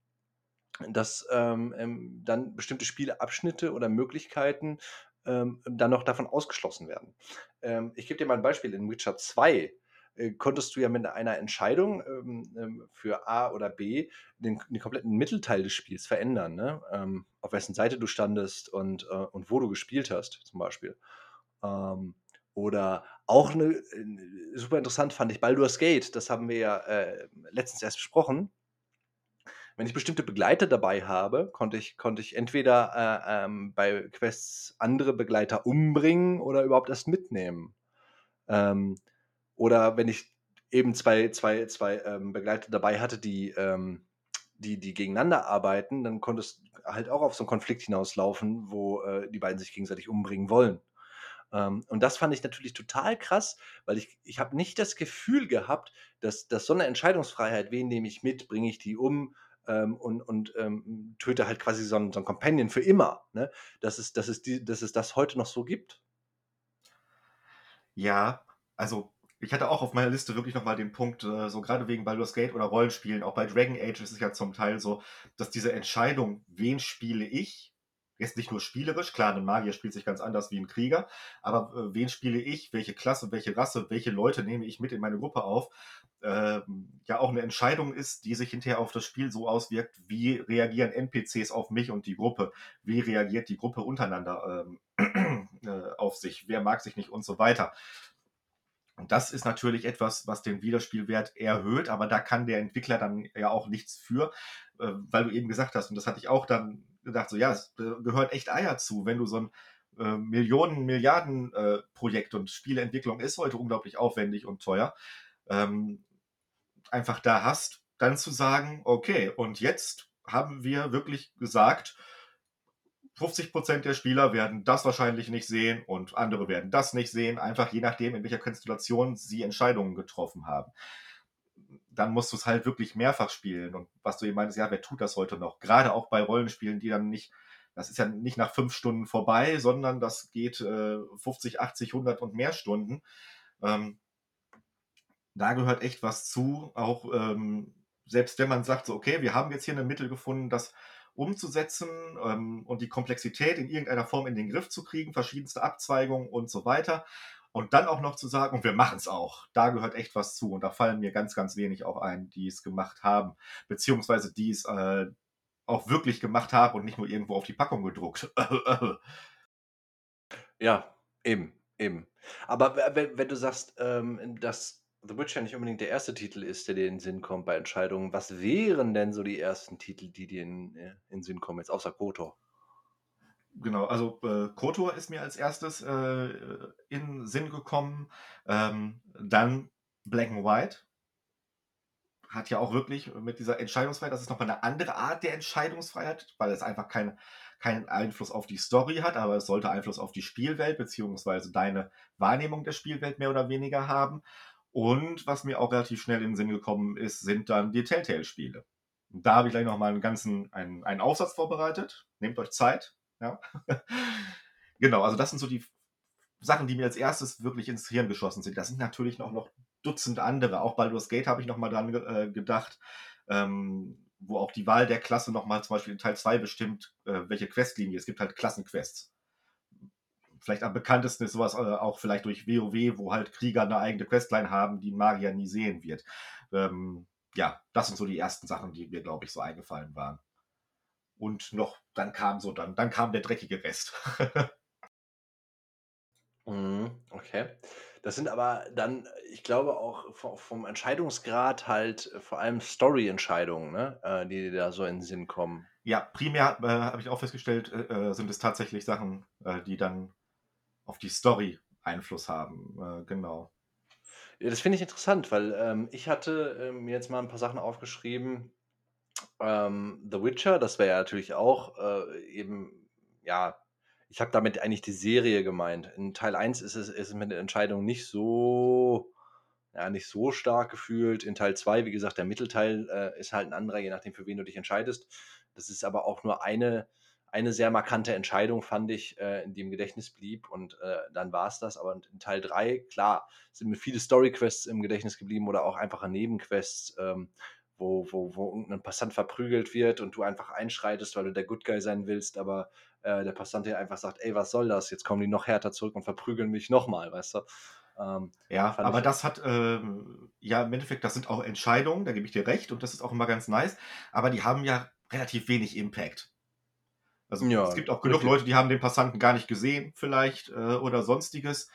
A: dass ähm, ähm, dann bestimmte Spieleabschnitte oder Möglichkeiten ähm, dann noch davon ausgeschlossen werden. Ähm, ich gebe dir mal ein Beispiel. In Witcher 2 äh, konntest du ja mit einer Entscheidung ähm, ähm, für A oder B den, den, kompletten Mittelteil des Spiels verändern. Ne? auf wessen Seite du standest und, äh, und wo du gespielt hast, zum Beispiel. Oder auch eine, äh, super interessant fand ich Baldur's Gate, das haben wir ja äh, letztens erst besprochen. Wenn ich bestimmte Begleiter dabei habe, konnte ich, konnte ich entweder äh, ähm, bei Quests andere Begleiter umbringen oder überhaupt erst mitnehmen. Ähm, oder wenn ich eben zwei, zwei, zwei ähm, Begleiter dabei hatte, die, ähm, die, die gegeneinander arbeiten, dann konnte es halt auch auf so einen Konflikt hinauslaufen, wo äh, die beiden sich gegenseitig umbringen wollen. Ähm, und das fand ich natürlich total krass, weil ich, ich habe nicht das Gefühl gehabt, dass, dass so eine Entscheidungsfreiheit, wen nehme ich mit, bringe ich die um ähm, und, und ähm, töte halt quasi so ein, so ein Companion für immer, ne? dass, es, dass, es die, dass es das heute noch so gibt.
B: Ja, also ich hatte auch auf meiner Liste wirklich nochmal den Punkt, äh, so gerade wegen Baldur's Gate oder Rollenspielen, auch bei Dragon Age ist es ja zum Teil so, dass diese Entscheidung, wen spiele ich, Jetzt nicht nur spielerisch, klar, ein Magier spielt sich ganz anders wie ein Krieger, aber äh, wen spiele ich, welche Klasse, welche Rasse, welche Leute nehme ich mit in meine Gruppe auf, ähm, ja auch eine Entscheidung ist, die sich hinterher auf das Spiel so auswirkt, wie reagieren NPCs auf mich und die Gruppe, wie reagiert die Gruppe untereinander ähm, äh, auf sich, wer mag sich nicht? Und so weiter. Und das ist natürlich etwas, was den Wiederspielwert erhöht, aber da kann der Entwickler dann ja auch nichts für, äh, weil du eben gesagt hast, und das hatte ich auch dann gedacht, so ja, es gehört echt Eier zu, wenn du so ein äh, Millionen, Milliarden äh, Projekt und Spieleentwicklung ist heute unglaublich aufwendig und teuer, ähm, einfach da hast, dann zu sagen, okay, und jetzt haben wir wirklich gesagt, 50% der Spieler werden das wahrscheinlich nicht sehen und andere werden das nicht sehen, einfach je nachdem, in welcher Konstellation sie Entscheidungen getroffen haben. Dann musst du es halt wirklich mehrfach spielen. Und was du eben meinst, ja, wer tut das heute noch? Gerade auch bei Rollenspielen, die dann nicht, das ist ja nicht nach fünf Stunden vorbei, sondern das geht äh, 50, 80, 100 und mehr Stunden. Ähm, da gehört echt was zu. Auch ähm, selbst wenn man sagt, so, okay, wir haben jetzt hier ein Mittel gefunden, das umzusetzen ähm, und die Komplexität in irgendeiner Form in den Griff zu kriegen, verschiedenste Abzweigungen und so weiter. Und dann auch noch zu sagen, und wir machen es auch. Da gehört echt was zu. Und da fallen mir ganz, ganz wenig auch ein, die es gemacht haben, beziehungsweise die es äh, auch wirklich gemacht haben und nicht nur irgendwo auf die Packung gedruckt.
A: ja, eben, eben. Aber wenn, wenn du sagst, ähm, dass The Witcher nicht unbedingt der erste Titel ist, der dir in den Sinn kommt bei Entscheidungen. Was wären denn so die ersten Titel, die dir in, äh, den Sinn kommen, jetzt außer KOTOR?
B: Genau, also äh, KOTOR ist mir als erstes äh, in Sinn gekommen. Ähm, dann Black and White. Hat ja auch wirklich mit dieser Entscheidungsfreiheit, das ist nochmal eine andere Art der Entscheidungsfreiheit, weil es einfach kein, keinen Einfluss auf die Story hat, aber es sollte Einfluss auf die Spielwelt beziehungsweise deine Wahrnehmung der Spielwelt mehr oder weniger haben. Und was mir auch relativ schnell in den Sinn gekommen ist, sind dann die Telltale-Spiele. Da habe ich gleich nochmal einen ganzen einen, einen Aufsatz vorbereitet. Nehmt euch Zeit. Ja. genau, also das sind so die Sachen, die mir als erstes wirklich ins Hirn geschossen sind. Das sind natürlich noch, noch Dutzend andere. Auch Baldur's Gate habe ich nochmal dran äh, gedacht, ähm, wo auch die Wahl der Klasse nochmal zum Beispiel in Teil 2 bestimmt, äh, welche Questlinie. Es gibt halt Klassenquests vielleicht am bekanntesten ist sowas äh, auch vielleicht durch WoW, wo halt Krieger eine eigene Questline haben, die Magier nie sehen wird. Ähm, ja, das sind so die ersten Sachen, die mir, glaube ich, so eingefallen waren. Und noch, dann kam so, dann, dann kam der dreckige Rest.
A: mhm, okay. Das sind aber dann, ich glaube auch vom Entscheidungsgrad halt vor allem Story-Entscheidungen, ne? äh, die da so in den Sinn kommen.
B: Ja, primär äh, habe ich auch festgestellt, äh, äh sind es tatsächlich Sachen, äh, die dann auf die Story Einfluss haben. Äh, genau.
A: Ja, das finde ich interessant, weil ähm, ich hatte äh, mir jetzt mal ein paar Sachen aufgeschrieben. Ähm, The Witcher, das wäre ja natürlich auch äh, eben, ja, ich habe damit eigentlich die Serie gemeint. In Teil 1 ist es, ist es mit der Entscheidung nicht so, ja, nicht so stark gefühlt. In Teil 2, wie gesagt, der Mittelteil äh, ist halt ein anderer, je nachdem, für wen du dich entscheidest. Das ist aber auch nur eine eine sehr markante Entscheidung, fand ich, äh, die im Gedächtnis blieb und äh, dann war es das. Aber in Teil 3, klar, sind mir viele Story-Quests im Gedächtnis geblieben oder auch einfache Nebenquests, ähm, wo, wo, wo irgendein Passant verprügelt wird und du einfach einschreitest, weil du der Good Guy sein willst, aber äh, der Passant dir einfach sagt, ey, was soll das? Jetzt kommen die noch härter zurück und verprügeln mich nochmal, weißt du?
B: Ähm, ja, aber das hat, ähm, ja, im Endeffekt, das sind auch Entscheidungen, da gebe ich dir recht und das ist auch immer ganz nice, aber die haben ja relativ wenig Impact. Also ja, es gibt auch genug richtig. Leute, die haben den Passanten gar nicht gesehen, vielleicht äh, oder sonstiges.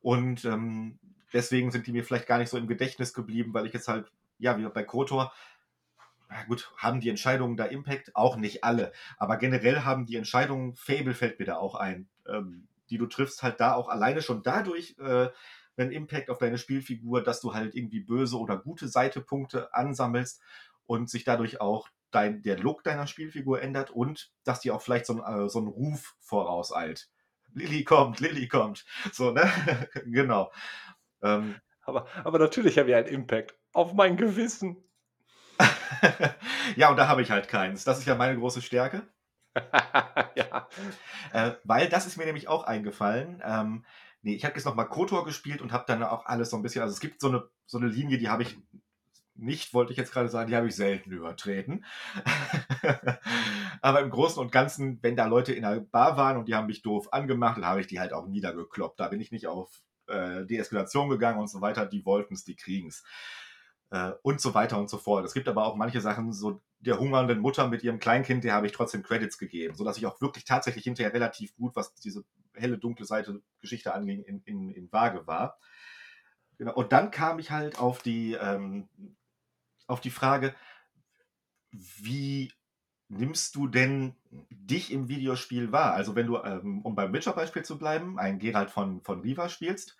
B: Und ähm, deswegen sind die mir vielleicht gar nicht so im Gedächtnis geblieben, weil ich jetzt halt, ja, wie bei Kotor, na gut, haben die Entscheidungen da Impact? Auch nicht alle. Aber generell haben die Entscheidungen, Fable fällt mir da auch ein, ähm, die du triffst, halt da auch alleine schon dadurch äh, einen Impact auf deine Spielfigur, dass du halt irgendwie böse oder gute Seitepunkte ansammelst und sich dadurch auch dein, der Look deiner Spielfigur ändert und dass die auch vielleicht so, ein, äh, so einen Ruf vorauseilt. Lilly kommt, Lilly kommt. So, ne? genau.
A: Ähm, aber, aber natürlich habe ich einen Impact auf mein Gewissen.
B: ja, und da habe ich halt keins. Das ist ja meine große Stärke. ja. Äh, weil das ist mir nämlich auch eingefallen. Ähm, nee, ich habe jetzt nochmal Kotor gespielt und habe dann auch alles so ein bisschen, also es gibt so eine, so eine Linie, die habe ich nicht, wollte ich jetzt gerade sagen, die habe ich selten übertreten. Aber im Großen und Ganzen, wenn da Leute in der Bar waren und die haben mich doof angemacht, dann habe ich die halt auch niedergekloppt. Da bin ich nicht auf äh, Deeskalation gegangen und so weiter. Die wollten es, die kriegen es. Äh, und so weiter und so fort. Es gibt aber auch manche Sachen, so der hungernden Mutter mit ihrem Kleinkind, der habe ich trotzdem Credits gegeben, sodass ich auch wirklich tatsächlich hinterher relativ gut, was diese helle, dunkle Seite Geschichte anging, in, in, in Waage war. Genau. Und dann kam ich halt auf die, ähm, auf die Frage, wie nimmst du denn dich im Videospiel wahr? Also wenn du, ähm, um beim Witcher-Beispiel zu bleiben, einen Geralt von, von Riva spielst,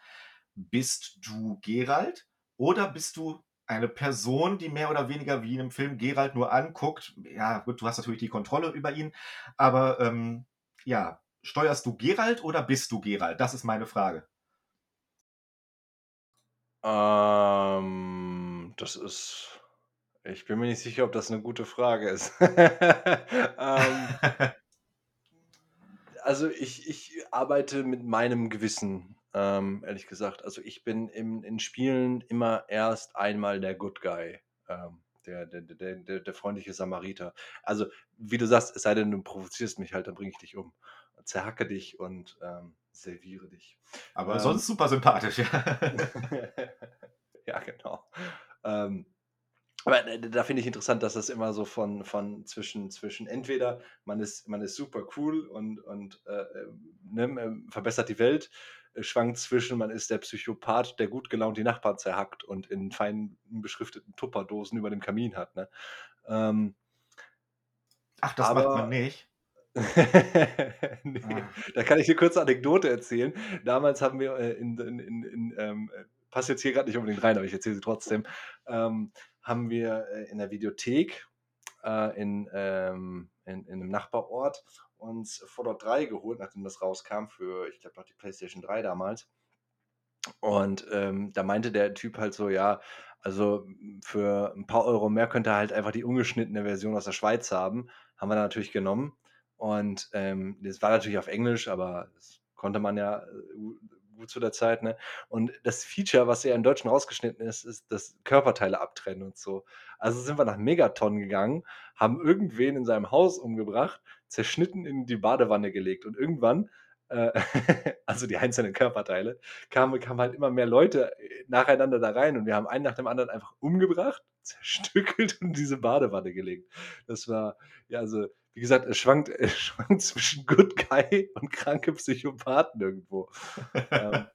B: bist du Geralt oder bist du eine Person, die mehr oder weniger wie in einem Film Geralt nur anguckt? Ja, gut, du hast natürlich die Kontrolle über ihn, aber ähm, ja, steuerst du Geralt oder bist du Geralt? Das ist meine Frage.
A: Ähm, das ist ich bin mir nicht sicher, ob das eine gute Frage ist. Ähm also, ich ich arbeite mit meinem Gewissen, ähm, ehrlich gesagt. Also, ich bin in in Spielen immer erst einmal der Good Guy, ähm, der der der der der freundliche Samariter. Also, wie du sagst, es sei denn, du provozierst mich halt, dann bringe ich dich um, zerhacke dich und, ähm, serviere dich.
B: Aber
A: Ähm
B: sonst super sympathisch, ja.
A: Ja, genau. Ähm, aber d da finde ich interessant, dass das immer so von von zwischen zwischen entweder man ist man ist super cool und und, äh, ähm, ne, verbessert die Welt, äh, schwankt zwischen man ist der Psychopath, der gut gelaunt die Nachbarn zerhackt und in fein beschrifteten Tupperdosen über dem Kamin hat, ne? Ähm
B: Ach, das macht man
A: aber
B: nicht?
A: ne,
B: Ah.
A: da kann ich 'ne kurze Anekdote erzählen. Damals haben wir, äh, in in in in, ähm, äh passt jetzt hier grad nicht unbedingt rein, aber ich erzähle sie trotzdem. Ähm, haben wir, äh, in der Videothek, äh, in, ähm in in 'nem Nachbarort uns Fallout 3 geholt, nachdem das rauskam für, ich glaube noch die PlayStation 3 damals. Und, ähm, da meinte der Typ halt so: „Ja, also, für 'n paar Euro mehr könnt ihr halt einfach die ungeschnittene Version aus der Schweiz haben.“ Haben wir dann natürlich genommen und, ähm, das war natürlich auf Englisch, aber das konnte man ja, äh, gut zu der Zeit, ne? Und das Feature, was ja im Deutschen rausgeschnitten ist, ist das Körperteile abtrennen und so. Also, sind wir nach Megaton gegangen, haben irgendwen in seinem Haus umgebracht, zerschnitten in die Badewanne gelegt und irgendwann, also, die einzelnen Körperteile, kamen kamen halt immer mehr Leute, äh, nacheinander da rein und wir haben einen nach dem anderen einfach umgebracht, zerstückelt und in diese Badewanne gelegt. Das war ja, also, wie gesagt, es schwankt es schwankt zwischen Good Guy und kranke Psychopathen irgendwo. Ähm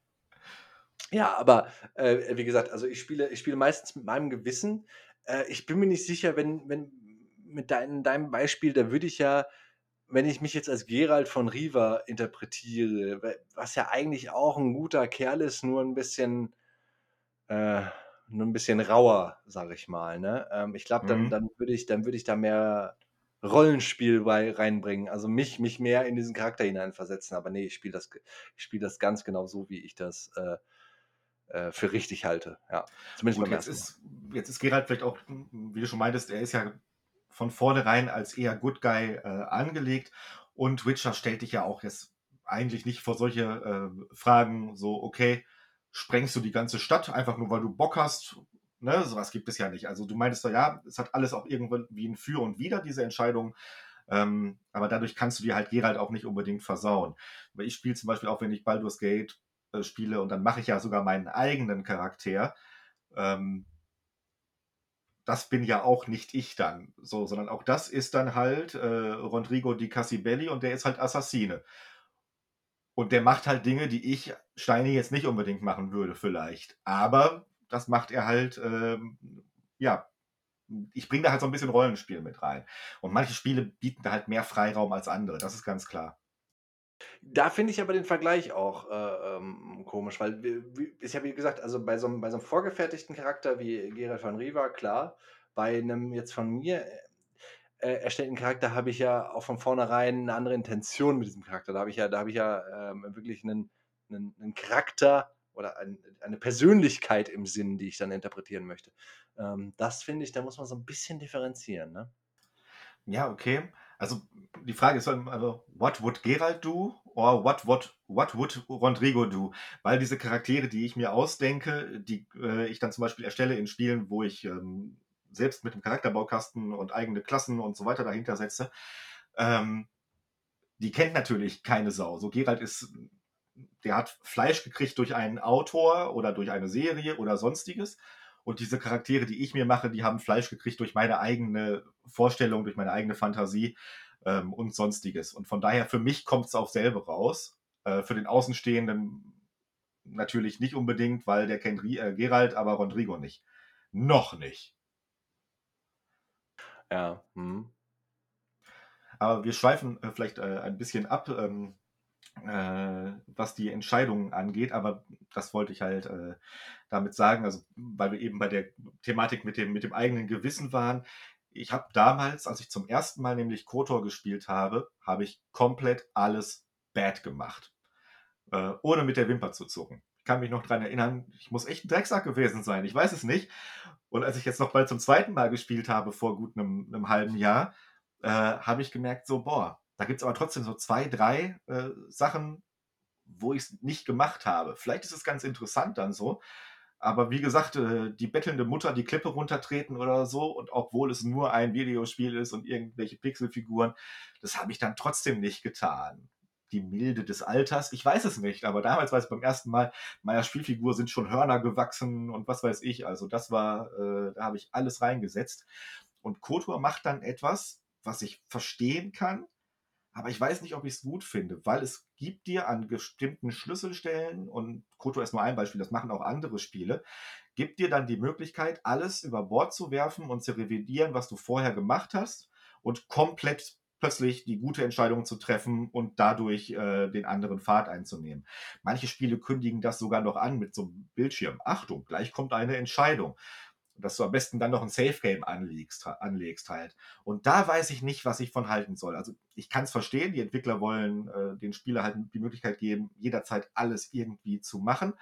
A: ja, aber, äh, wie gesagt, also, ich spiele ich spiele meistens mit meinem Gewissen. Äh, ich bin mir nicht sicher, wenn wenn mit dein deinem Beispiel, da würde ich ja wenn ich mich jetzt als Geralt von Riva interpretiere, was ja eigentlich auch 'n guter Kerl ist, nur 'n bisschen äh, nur 'n bisschen rauer, sage ich mal, ne? Ähm, ich glaube, dann
B: Mhm.
A: dann würde ich dann würde ich da mehr Rollenspiel bei reinbringen, also, mich mich mehr in diesen Charakter hineinversetzen. Aber ne, ich spiele das ich spiele das ganz genau so, wie ich das, äh, äh, für richtig halte, ja, zumindest
B: Gut,
A: beim
B: jetzt
A: 1. Mal.
B: ist jetzt ist Geralt vielleicht auch, wie du schon meintest, er ist ja von vornherein als eher Good Guy, äh, angelegt und Witcher stellt dich ja auch jetzt eigentlich nicht vor solche, äh, Fragen, so: „Okay, sprengst du die ganze Stadt einfach nur, weil du Bock hast?“ Ne, so was gibt es ja nicht. Also, du meintest so, ja, es hat alles auch irgendwann wie 'n Für und Wider, diese Entscheidung, ähm, aber dadurch kannst du dir halt Geralt auch nicht unbedingt versauen. Weil ich spiele zum Beispiel auch, wenn ich Baldur's Gate, äh, spiele und dann mache ich ja sogar meinen eigenen Charakter, ähm das bin ja auch nicht ich dann, so, sondern auch das ist dann halt, äh, Rodrigo Di Cassibelli und der ist halt Assassine. Und der macht halt Dinge, die ich, Steini, jetzt nicht unbedingt machen würde vielleicht. Aber das macht er halt, ähm, ja ich bringe da halt so 'n bisschen Rollenspiel mit rein. Und manche Spiele bieten da halt mehr Freiraum als andere, das ist ganz klar.
A: Da finde ich aber den Vergleich auch, äh, ähm, komisch, weil w wie ist ja gesagt, also, bei so 'nem bei so 'nem vorgefertigten Charakter wie Geralt von Riva, klar. Bei 'nem jetzt von mir, äh, erstellten Charakter habe ich ja auch von vornherein 'ne andere Intention mit diesem Charakter. Da habe ich ja da habe ich ja, ähm, wirklich 'nen 'nen 'nen Charakter oder ein eine Persönlichkeit im Sinn, die ich dann interpretieren möchte. Ähm, das finde ich, da muss man so 'n bisschen differenzieren, ne?
B: Ja, okay. Also, die Frage ist also: „What would Geralt do?“ or what, what, what would Rodrigo do? Weil diese Charaktere, die ich mir ausdenke, die äh, ich dann zum Beispiel erstelle in Spielen, wo ich ähm, selbst mit dem Charakterbaukasten und eigene Klassen und so weiter dahinter setze, ähm, die kennt natürlich keine Sau. So Gerald ist, der hat Fleisch gekriegt durch einen Autor oder durch eine Serie oder sonstiges. Und diese Charaktere, die ich mir mache, die haben Fleisch gekriegt durch meine eigene Vorstellung, durch meine eigene Fantasie ähm, und sonstiges. Und von daher, für mich kommt es auf selber raus. Äh, für den Außenstehenden natürlich nicht unbedingt, weil der kennt äh, Gerald, aber Rodrigo nicht. Noch nicht.
A: Ja. Hm.
B: Aber wir schweifen äh, vielleicht äh, ein bisschen ab, ähm, äh, was die Entscheidungen angeht. Aber das wollte ich halt äh, damit sagen, also weil wir eben bei der Thematik mit dem, mit dem eigenen Gewissen waren. Ich habe damals, als ich zum ersten Mal nämlich Kotor gespielt habe, habe ich komplett alles bad gemacht. Äh, ohne mit der Wimper zu zucken. Ich kann mich noch daran erinnern, ich muss echt ein Drecksack gewesen sein. Ich weiß es nicht. Und als ich jetzt noch bald zum zweiten Mal gespielt habe, vor gut einem, einem halben Jahr, äh, habe ich gemerkt, so, boah, da gibt es aber trotzdem so zwei, drei äh, Sachen, wo ich es nicht gemacht habe. Vielleicht ist es ganz interessant dann so. Aber wie gesagt, äh, die bettelnde Mutter die Klippe runtertreten oder so, und obwohl es nur ein Videospiel ist und irgendwelche Pixelfiguren, das habe ich dann trotzdem nicht getan. Die Milde des Alters, ich weiß es nicht, aber damals war es beim ersten Mal, meiner Spielfigur sind schon Hörner gewachsen und was weiß ich. Also das war, äh, da habe ich alles reingesetzt. Und Kotor macht dann etwas, was ich verstehen kann, aber ich weiß nicht, ob ich es gut finde, weil es gibt dir an bestimmten Schlüsselstellen, und Koto ist nur ein Beispiel, das machen auch andere Spiele, gibt dir dann die Möglichkeit, alles über Bord zu werfen und zu revidieren, was du vorher gemacht hast und komplett plötzlich die gute Entscheidung zu treffen und dadurch äh, den anderen Pfad einzunehmen. Manche Spiele kündigen das sogar noch an mit so einem Bildschirm. Achtung, gleich kommt eine Entscheidung dass du am besten dann noch ein Safe Game anlegst, anlegst halt. Und da weiß ich nicht, was ich von halten soll. Also ich kann es verstehen, die Entwickler wollen äh, den Spieler halt die Möglichkeit geben, jederzeit alles irgendwie zu machen.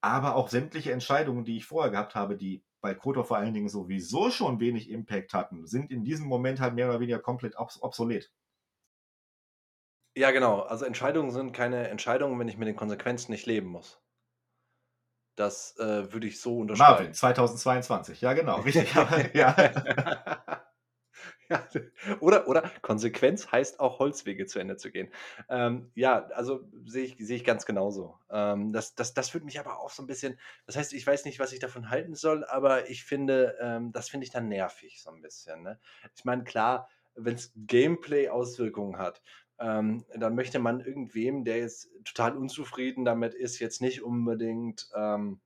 B: Aber auch sämtliche Entscheidungen, die ich vorher gehabt habe, die bei Kotor vor allen Dingen sowieso schon wenig Impact hatten, sind in diesem Moment halt mehr oder weniger komplett obs obsolet.
A: Ja, genau. Also Entscheidungen sind keine Entscheidungen, wenn ich mit den Konsequenzen nicht leben muss. Das, äh, würde ich so unterschreiben.
B: Marvin, 2022. Ja, genau, richtig, ja.
A: Ja, oder oder Konsequenz heißt auch Holzwege zu Ende zu gehen. Ähm, ja, also sehe ich sehe ich ganz genauso. Ähm, das das das würde mich aber auch so ein bisschen das heißt, ich weiß nicht, was ich davon halten soll, aber ich finde, ähm, das finde ich dann nervig so ein bisschen, ne? Ich meine, klar, wenn es Gameplay-Auswirkungen hat, ähm, dann möchte man irgendwem, der jetzt total unzufrieden damit ist, jetzt nicht unbedingt ähm,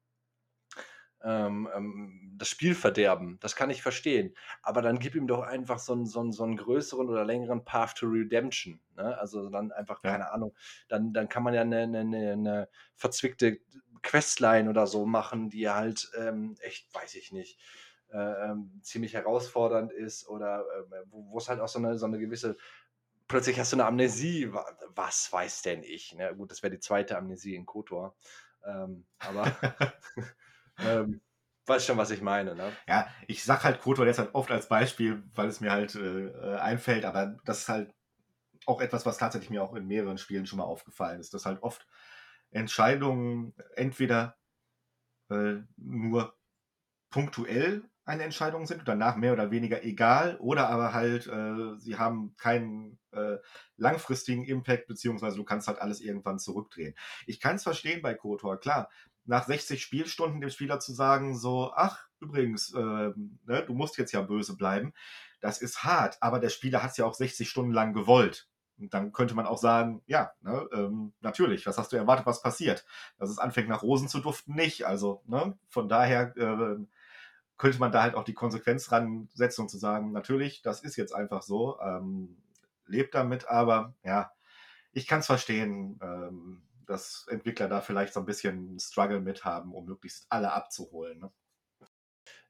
A: ähm, ähm, das Spiel verderben. Das kann ich verstehen. Aber dann gib ihm doch einfach so einen, so einen, so einen größeren oder längeren Path to Redemption. Ne? Also dann einfach, ja. keine Ahnung, dann, dann kann man ja eine, eine, eine verzwickte Questline oder so machen, die halt ähm, echt, weiß ich nicht, äh, ähm, ziemlich herausfordernd ist oder äh, wo es halt auch so eine, so eine gewisse plötzlich hast du eine Amnesie. Was weiß denn ich? Ne? Gut, das wäre die zweite Amnesie in Kotor. Ähm, aber ähm, weißt schon, was ich meine. Ne?
B: Ja, ich sag halt Kotor jetzt halt oft als Beispiel, weil es mir halt äh, äh, einfällt, aber das ist halt auch etwas, was tatsächlich mir auch in mehreren Spielen schon mal aufgefallen ist, dass halt oft Entscheidungen entweder äh, nur punktuell eine Entscheidung sind und danach mehr oder weniger egal oder aber halt äh, sie haben keinen äh, langfristigen Impact beziehungsweise du kannst halt alles irgendwann zurückdrehen. Ich kann es verstehen bei KOTOR, klar, nach 60 Spielstunden dem Spieler zu sagen so, ach übrigens, äh, ne, du musst jetzt ja böse bleiben, das ist hart, aber der Spieler hat es ja auch 60 Stunden lang gewollt. Und dann könnte man auch sagen, ja, ne, ähm, natürlich, was hast du erwartet, was passiert? Dass es anfängt nach Rosen zu duften, nicht. Also, ne, von daher äh, könnte man da halt auch die Konsequenz ransetzen und zu sagen, natürlich, das ist jetzt einfach so, ähm, lebt damit, aber ja, ich kann es verstehen, ähm, dass Entwickler da vielleicht so ein bisschen Struggle mit haben, um möglichst alle abzuholen. Ne?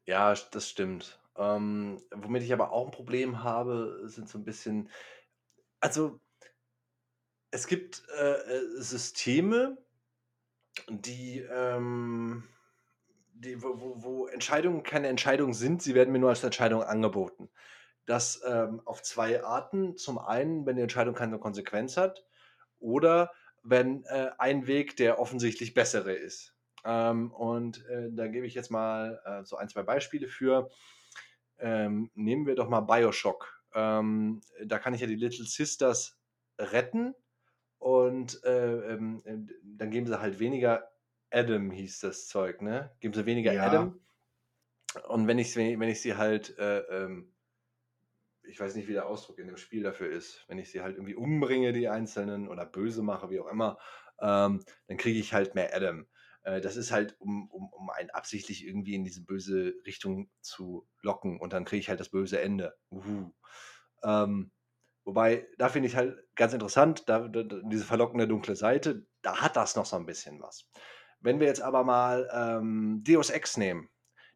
A: Ja, das stimmt. Ähm, womit ich aber auch ein Problem habe, sind so ein bisschen, also es gibt äh, äh Systeme, die ähm, die, wo, wo, wo Entscheidungen keine Entscheidungen sind, sie werden mir nur als Entscheidung angeboten. Das ähm, auf zwei Arten. Zum einen, wenn die Entscheidung keine Konsequenz hat oder wenn äh, ein Weg der offensichtlich bessere ist. Ähm, und äh, da gebe ich jetzt mal äh, so ein, zwei Beispiele für. Ähm, nehmen wir doch mal Bioshock. Ähm, da kann ich ja die Little Sisters retten und äh, ähm, äh, dann geben sie halt weniger Adam, hieß das Zeug, ne? Geben sie weniger
B: Ja.
A: Adam. Und wenn ich, wenn ich sie halt, äh, ähm, ich weiß nicht, wie der Ausdruck in dem Spiel dafür ist, wenn ich sie halt irgendwie umbringe, die Einzelnen, oder böse mache, wie auch immer, ähm, dann kriege ich halt mehr Adam. Äh, das ist halt, um, um, um einen absichtlich irgendwie in diese böse Richtung zu locken und dann kriege ich halt das böse Ende. Uhu. Ähm, wobei, da finde ich halt ganz interessant, da, da, da- diese verlockende dunkle Seite, da hat das noch so ein bisschen was. Wenn wir jetzt aber mal ähm, Deus Ex nehmen,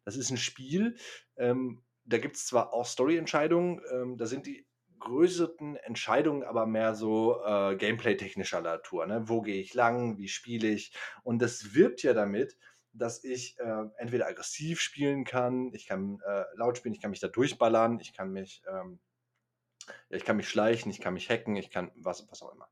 A: das ist ein Spiel, ähm, da gibt es zwar auch Story-Entscheidungen, ähm, da sind die größeren Entscheidungen aber mehr so äh, Gameplay-technischer Natur. Ne? Wo gehe ich lang, wie spiele ich? Und das wirbt ja damit, dass ich äh, entweder aggressiv spielen kann, ich kann äh, laut spielen, ich kann mich da durchballern, ich kann mich, ähm, ja, ich kann mich schleichen, ich kann mich hacken, ich kann was, was auch immer.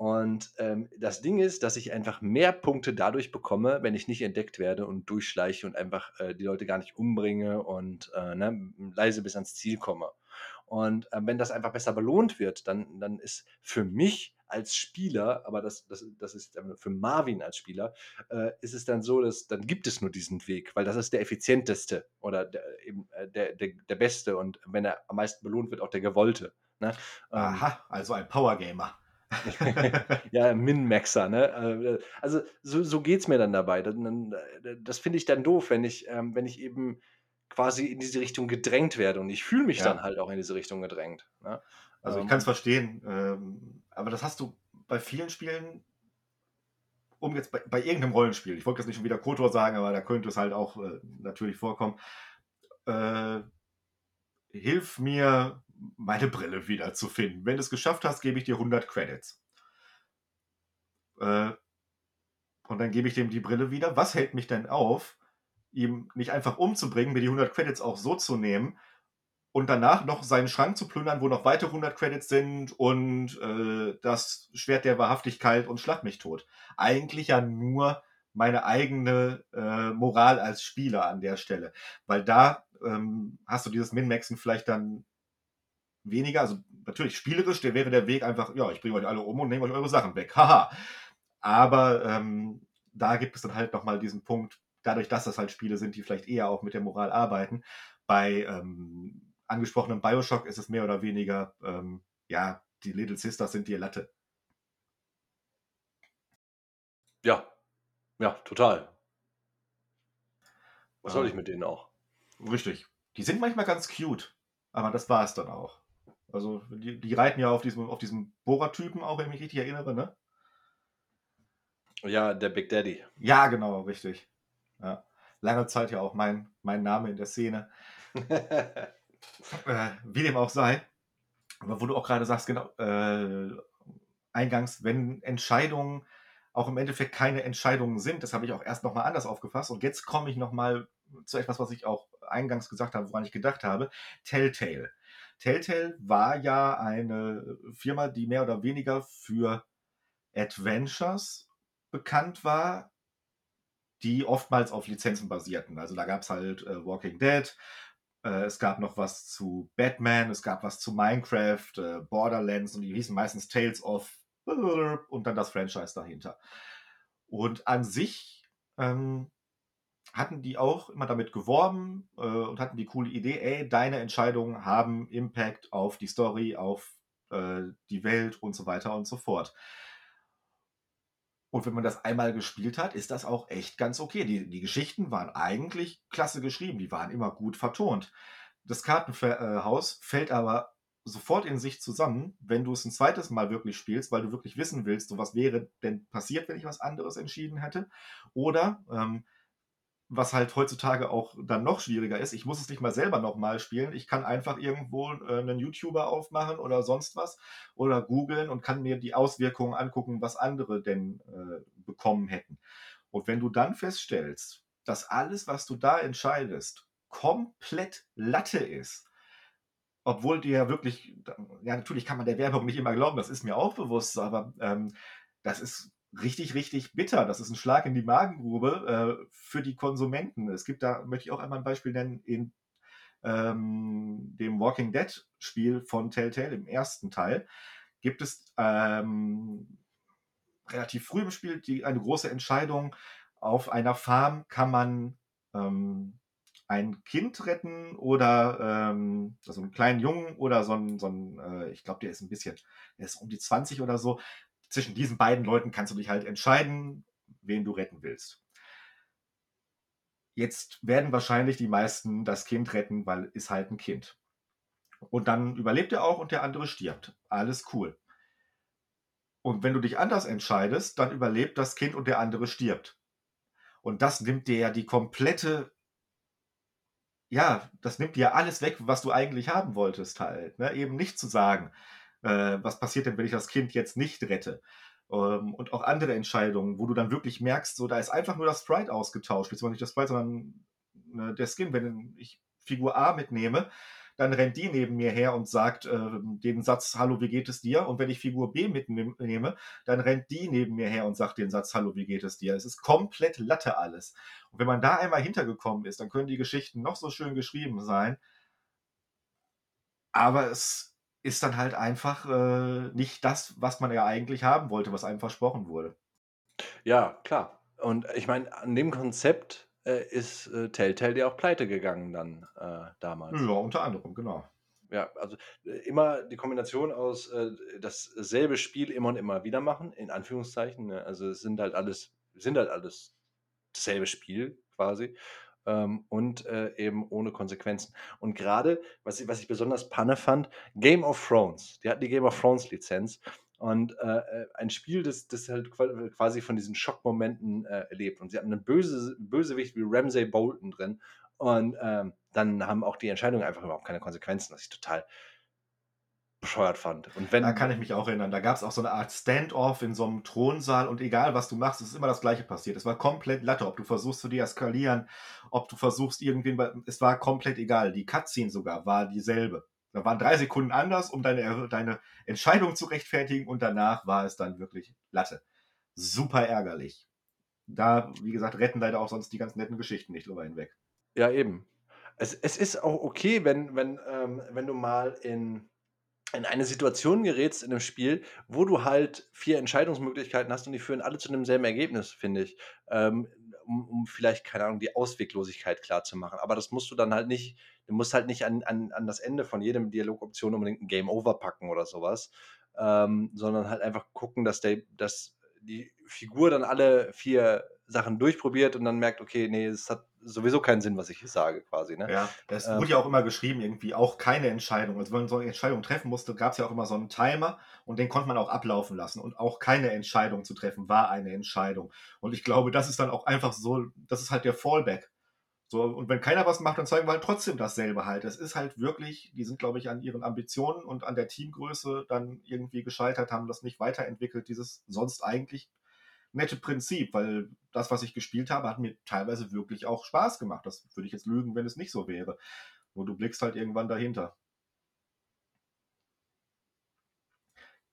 A: Und ähm, das Ding ist, dass ich einfach mehr Punkte dadurch bekomme, wenn ich nicht entdeckt werde und durchschleiche und einfach äh, die Leute gar nicht umbringe und äh, ne, leise bis ans Ziel komme. Und äh, wenn das einfach besser belohnt wird, dann, dann ist für mich als Spieler, aber das, das, das ist äh, für Marvin als Spieler, äh, ist es dann so, dass dann gibt es nur diesen Weg, weil das ist der effizienteste oder der, eben, äh, der, der, der beste und wenn er am meisten belohnt wird, auch der gewollte. Ne? Ähm,
B: Aha, also ein Powergamer.
A: ja, Min-Maxer, ne? Äh, Also so, so geht es mir dann dabei. Äh, das finde ich dann doof, wenn ich, ähm, wenn ich eben quasi in diese Richtung gedrängt werde und ich fühle mich
B: Ja.
A: dann halt auch in diese Richtung gedrängt. Ne?
B: Also ich
A: Ähm,
B: kann es verstehen, ähm, aber das hast du bei vielen Spielen, um jetzt bei, bei irgendeinem Rollenspiel, ich wollte jetzt nicht schon wieder Kotor sagen, aber da könnte es halt auch äh, natürlich vorkommen, äh, hilf mir, meine Brille wieder zu finden. Wenn du es geschafft hast, gebe ich dir 100 Credits. Äh, und dann gebe ich dem die Brille wieder. Was hält mich denn auf, ihm nicht einfach umzubringen, mir die 100 Credits auch so zu nehmen und danach noch seinen Schrank zu plündern, wo noch weitere 100 Credits sind und äh, das Schwert der Wahrhaftigkeit und Schlag mich tot. Eigentlich ja nur meine eigene äh, Moral als Spieler an der Stelle. Weil da ähm, hast du dieses Min-Maxen vielleicht dann weniger, also natürlich spielerisch, der wäre der Weg einfach, ja, ich bringe euch alle um und nehme euch eure Sachen weg. Haha. Aber ähm, da gibt es dann halt nochmal diesen Punkt, dadurch, dass das halt Spiele sind, die vielleicht eher auch mit der Moral arbeiten. Bei ähm, angesprochenem Bioshock ist es mehr oder weniger, ähm, ja, die Little Sisters sind dir Latte.
A: ja, ja, total. Was soll ich mit denen auch?
B: Richtig. Die sind manchmal ganz cute, aber das war es dann auch. Also die, die reiten ja auf diesem, auf diesem Bohrer-Typen auch, wenn ich mich richtig erinnere, ne?
A: Ja, der Big Daddy.
B: Ja, genau, richtig. Ja. Lange Zeit ja auch mein, mein Name in der Szene. Äh, wie dem auch sei. Aber wo du auch gerade sagst, genau, äh, eingangs, wenn Entscheidungen auch im Endeffekt keine Entscheidungen sind, das habe ich auch erst nochmal anders aufgefasst. Und jetzt komme ich nochmal zu etwas, was ich auch eingangs gesagt habe, woran ich gedacht habe. Telltale. Telltale war ja eine Firma, die mehr oder weniger für Adventures bekannt war, die oftmals auf Lizenzen basierten. Also da gab es halt äh, Walking Dead, äh, es gab noch was zu Batman, es gab was zu Minecraft, äh, Borderlands und die hießen meistens Tales of und dann das Franchise dahinter. Und an sich ähm, hatten die auch immer damit geworben äh, und hatten die coole Idee, ey, deine Entscheidungen haben Impact auf die Story, auf äh, die Welt und so weiter und so fort. Und wenn man das einmal gespielt hat, ist das auch echt ganz okay. Die, die Geschichten waren eigentlich klasse geschrieben, die waren immer gut vertont. Das Kartenhaus fällt aber sofort in sich zusammen, wenn du es ein zweites Mal wirklich spielst, weil du wirklich wissen willst, so was wäre denn passiert, wenn ich was anderes entschieden hätte. Oder ähm, was halt heutzutage auch dann noch schwieriger ist, ich muss es nicht mal selber nochmal spielen. Ich kann einfach irgendwo äh, einen YouTuber aufmachen oder sonst was oder googeln und kann mir die Auswirkungen angucken, was andere denn äh, bekommen hätten. Und wenn du dann feststellst, dass alles, was du da entscheidest, komplett Latte ist, obwohl die ja wirklich ja, natürlich kann man der Werbung nicht immer glauben, das ist mir auch bewusst, aber, ähm, das ist richtig, richtig bitter. Das ist 'n Schlag in die Magengrube, äh, für die Konsumenten. Es gibt da möchte ich auch einmal 'n Beispiel nennen, in, ähm, dem Walking Dead Spiel von Telltale, im ersten Teil, gibt es, ähm, relativ früh im Spiel die eine große Entscheidung. Auf einer Farm kann man, ähm, ein Kind retten oder, ähm, also 'n kleinen Jungen oder so 'n so 'n, äh ich glaube, der ist 'n bisschen der ist um die 20 oder so. Zwischen diesen beiden Leuten kannst du dich halt entscheiden, wen du retten willst. Jetzt werden wahrscheinlich die meisten das Kind retten, weil ist halt 'n Kind. Und dann überlebt er auch und der andere stirbt. Alles cool. Und wenn du dich anders entscheidest, dann überlebt das Kind und der andere stirbt. Und das nimmt dir ja die komplette ja, das nimmt dir alles weg, was du eigentlich haben wolltest halt, ne? Eben nicht zu sagen, äh: „Was passiert denn, wenn ich das Kind jetzt nicht rette?“ Ähm, und auch andere Entscheidungen, wo du dann wirklich merkst, so, da ist einfach nur das Sprite ausgetauscht, beziehungsweise nicht das Sprite, sondern, ne, der Skin. Wenn ich Figur A mitnehme, dann rennt die neben mir her und sagt, ähm, den Satz: „Hallo, wie geht es dir?“ Und wenn ich Figur B mitnimm nehme, dann rennt die neben mir her und sagt den Satz: „Hallo, wie geht es dir?“ Es ist komplett Latte alles. Und wenn man da einmal hintergekommen ist, dann können die Geschichten noch so schön geschrieben sein aber es ist dann halt einfach, äh, nicht das, was man ja eigentlich haben wollte, was einem versprochen wurde.
A: Ja, klar. Und ich meine, an dem Konzept, äh, ist, äh, Telltale ja auch pleite gegangen dann, äh, damals.
B: Ja, unter anderem, genau.
A: Ja, also, äh, immer die Kombination aus, äh, dasselbe Spiel immer und immer wieder machen, in Anführungszeichen, ne? Also, es sind halt alles sind halt alles dasselbe Spiel quasi, ähm, und, äh, eben ohne Konsequenzen. Und grade, was ich was ich besonders Panne fand, Game of Thrones. Die hatten die Game of Thrones Lizenz und, äh, äh, ein Spiel, das das halt qua quasi von diesen Schockmomenten, äh, lebt. Und sie hatten 'nen Böse Bösewicht wie Ramsay Bolton drin und, ähm, dann haben auch die Entscheidungen einfach überhaupt keine Konsequenzen, was ich total bescheuert fand. Und
B: Da
A: wenn
B: kann ich mich auch erinnern. Da gab's auch so 'ne Art Stand-off in so 'nem Thronsaal und egal, was du machst, es ist immer das Gleiche passiert. Es war komplett Latte, ob du versuchst zu deeskalieren, ob du versuchst, irgendwen es war komplett egal. Die Cut-Scene sogar war dieselbe. Da waren 3 Sekunden anders, um deine deine Entscheidung zu rechtfertigen und danach war es dann wirklich Latte. Super ärgerlich. Da, wie gesagt, retten leider auch sonst die ganz netten Geschichten nicht drüber hinweg.
A: Ja, eben. Es es ist auch okay, wenn wenn, ähm wenn du mal in in eine Situation gerätst in 'nem Spiel, wo du halt 4 Entscheidungsmöglichkeiten hast und die führen alle zu demselben Ergebnis, finde ich. Ähm, um um vielleicht, keine Ahnung, die Ausweglosigkeit klarzumachen. Aber das musst du dann halt nicht du musst halt nicht an an an das Ende von jedem Dialogoption unbedingt 'n Game Over packen oder so was, ähm, sondern halt einfach gucken, dass der dass die Figur dann alle 4 Sachen durchprobiert und dann merkt: „Okay, ne, es hat sowieso keinen Sinn, was ich hier sage“, quasi, ne?
B: Ja, es
A: Ähm
B: wurde ja auch immer geschrieben irgendwie, auch keine Entscheidung. Also, wenn man so 'ne Entscheidung treffen musste, gab's ja auch immer so 'n Timer und den konnte man auch ablaufen lassen. Und auch keine Entscheidung zu treffen war eine Entscheidung. Und ich glaube, das ist dann auch einfach so das ist halt der Fallback. So, und wenn keiner was macht, dann zeigen wir halt trotzdem dasselbe halt. Es ist halt wirklich die sind, glaube ich, an ihren Ambitionen und an der Teamgröße dann irgendwie gescheitert, haben das nicht weiterentwickelt, dieses sonst eigentlich nette Prinzip, weil das, was ich gespielt habe, hat mir teilweise wirklich auch Spaß gemacht. Das würde ich jetzt lügen, wenn es nicht so wäre. Nur du blickst halt irgendwann dahinter.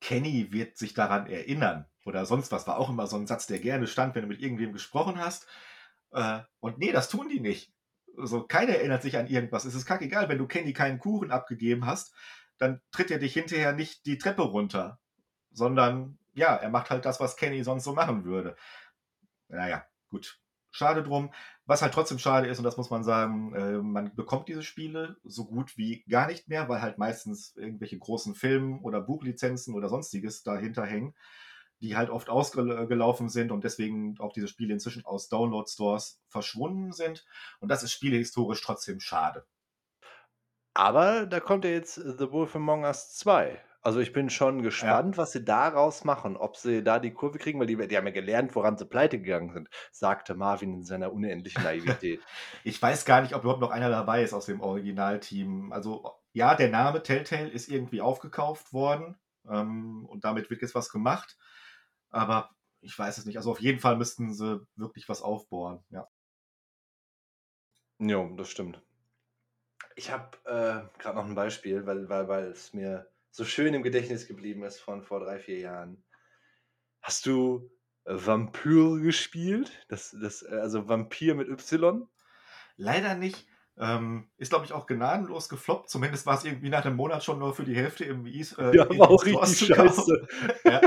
B: „Kenny wird sich daran erinnern“ oder sonst was, war auch immer so 'n Satz, der gerne stand, wenn du mit irgendwem gesprochen hast. Äh, und ne, das tun die nicht. So, keiner erinnert sich an irgendwas. Es ist kackegal, wenn du Kenny keinen Kuchen abgegeben hast, dann tritt er dich hinterher nicht die Treppe runter, sondern ja, er macht halt das, was Kenny sonst so machen würde. Na ja, gut. Schade drum. Was halt trotzdem schade ist, und das muss man sagen, äh, man bekommt diese Spiele so gut wie gar nicht mehr, weil halt meistens irgendwelche großen Film oder Buchlizenzen oder Sonstiges dahinter hängen, die halt oft ausgel gelaufen sind und deswegen auch diese Spiele inzwischen aus Download-Stores verschwunden sind. Und das ist spielehistorisch trotzdem schade.
A: Aber da kommt ja jetzt „The Wolf Among Us 2“. Also, ich bin schon
B: Ja.
A: gespannt, was sie daraus machen, ob sie da die Kurve kriegen, weil die die haben ja gelernt, woran sie pleite gegangen sind, sagte Marvin in seiner unendlichen Naivität.
B: Ich weiß gar nicht, ob überhaupt noch einer dabei ist aus dem Originalteam. Also, ja, der Name Telltale ist irgendwie aufgekauft worden, ähm, und damit wird jetzt was gemacht. Aber ich weiß es nicht. Also, auf jeden Fall müssten sie wirklich was aufbohren, ja.
A: Jo, das stimmt. Ich habe, äh, grad noch 'n Beispiel, weil weil weil es mir so schön im Gedächtnis geblieben ist von vor 3, 4 Jahren. Hast du Vampyr gespielt? Das das äh, also Vampir mit Y?
B: Leider nicht. Ähm, ist, glaube ich, auch gnadenlos gefloppt. Zumindest war's irgendwie nach 'nem Monat schon nur für die Hälfte im Is äh,
A: Ja, war auch richtig scheiße.
B: Ja.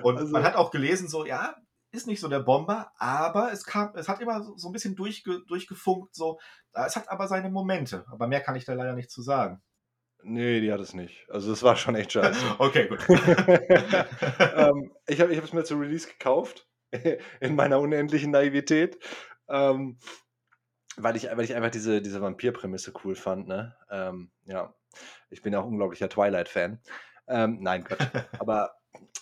B: Und man
A: Also
B: hat auch gelesen so, ja, ist nicht so der Bomber, aber es kam es hat immer so so 'n bisschen durchge durchgefunkt so. Äh, es hat aber seine Momente, aber mehr kann ich da leider nicht zu sagen.
A: Ne, die hat es nicht. Also, es war schon echt scheiße.
B: Okay, gut.
A: Ähm, ich habe es mir zu Release gekauft in meiner unendlichen Naivität, ähm, weil ich weil ich einfach diese diese Vampir-Prämisse cool fand, ne? Ähm, ja, ich bin ja auch unglaublicher Twilight-Fan. Ähm, nein, Quatsch. Aber,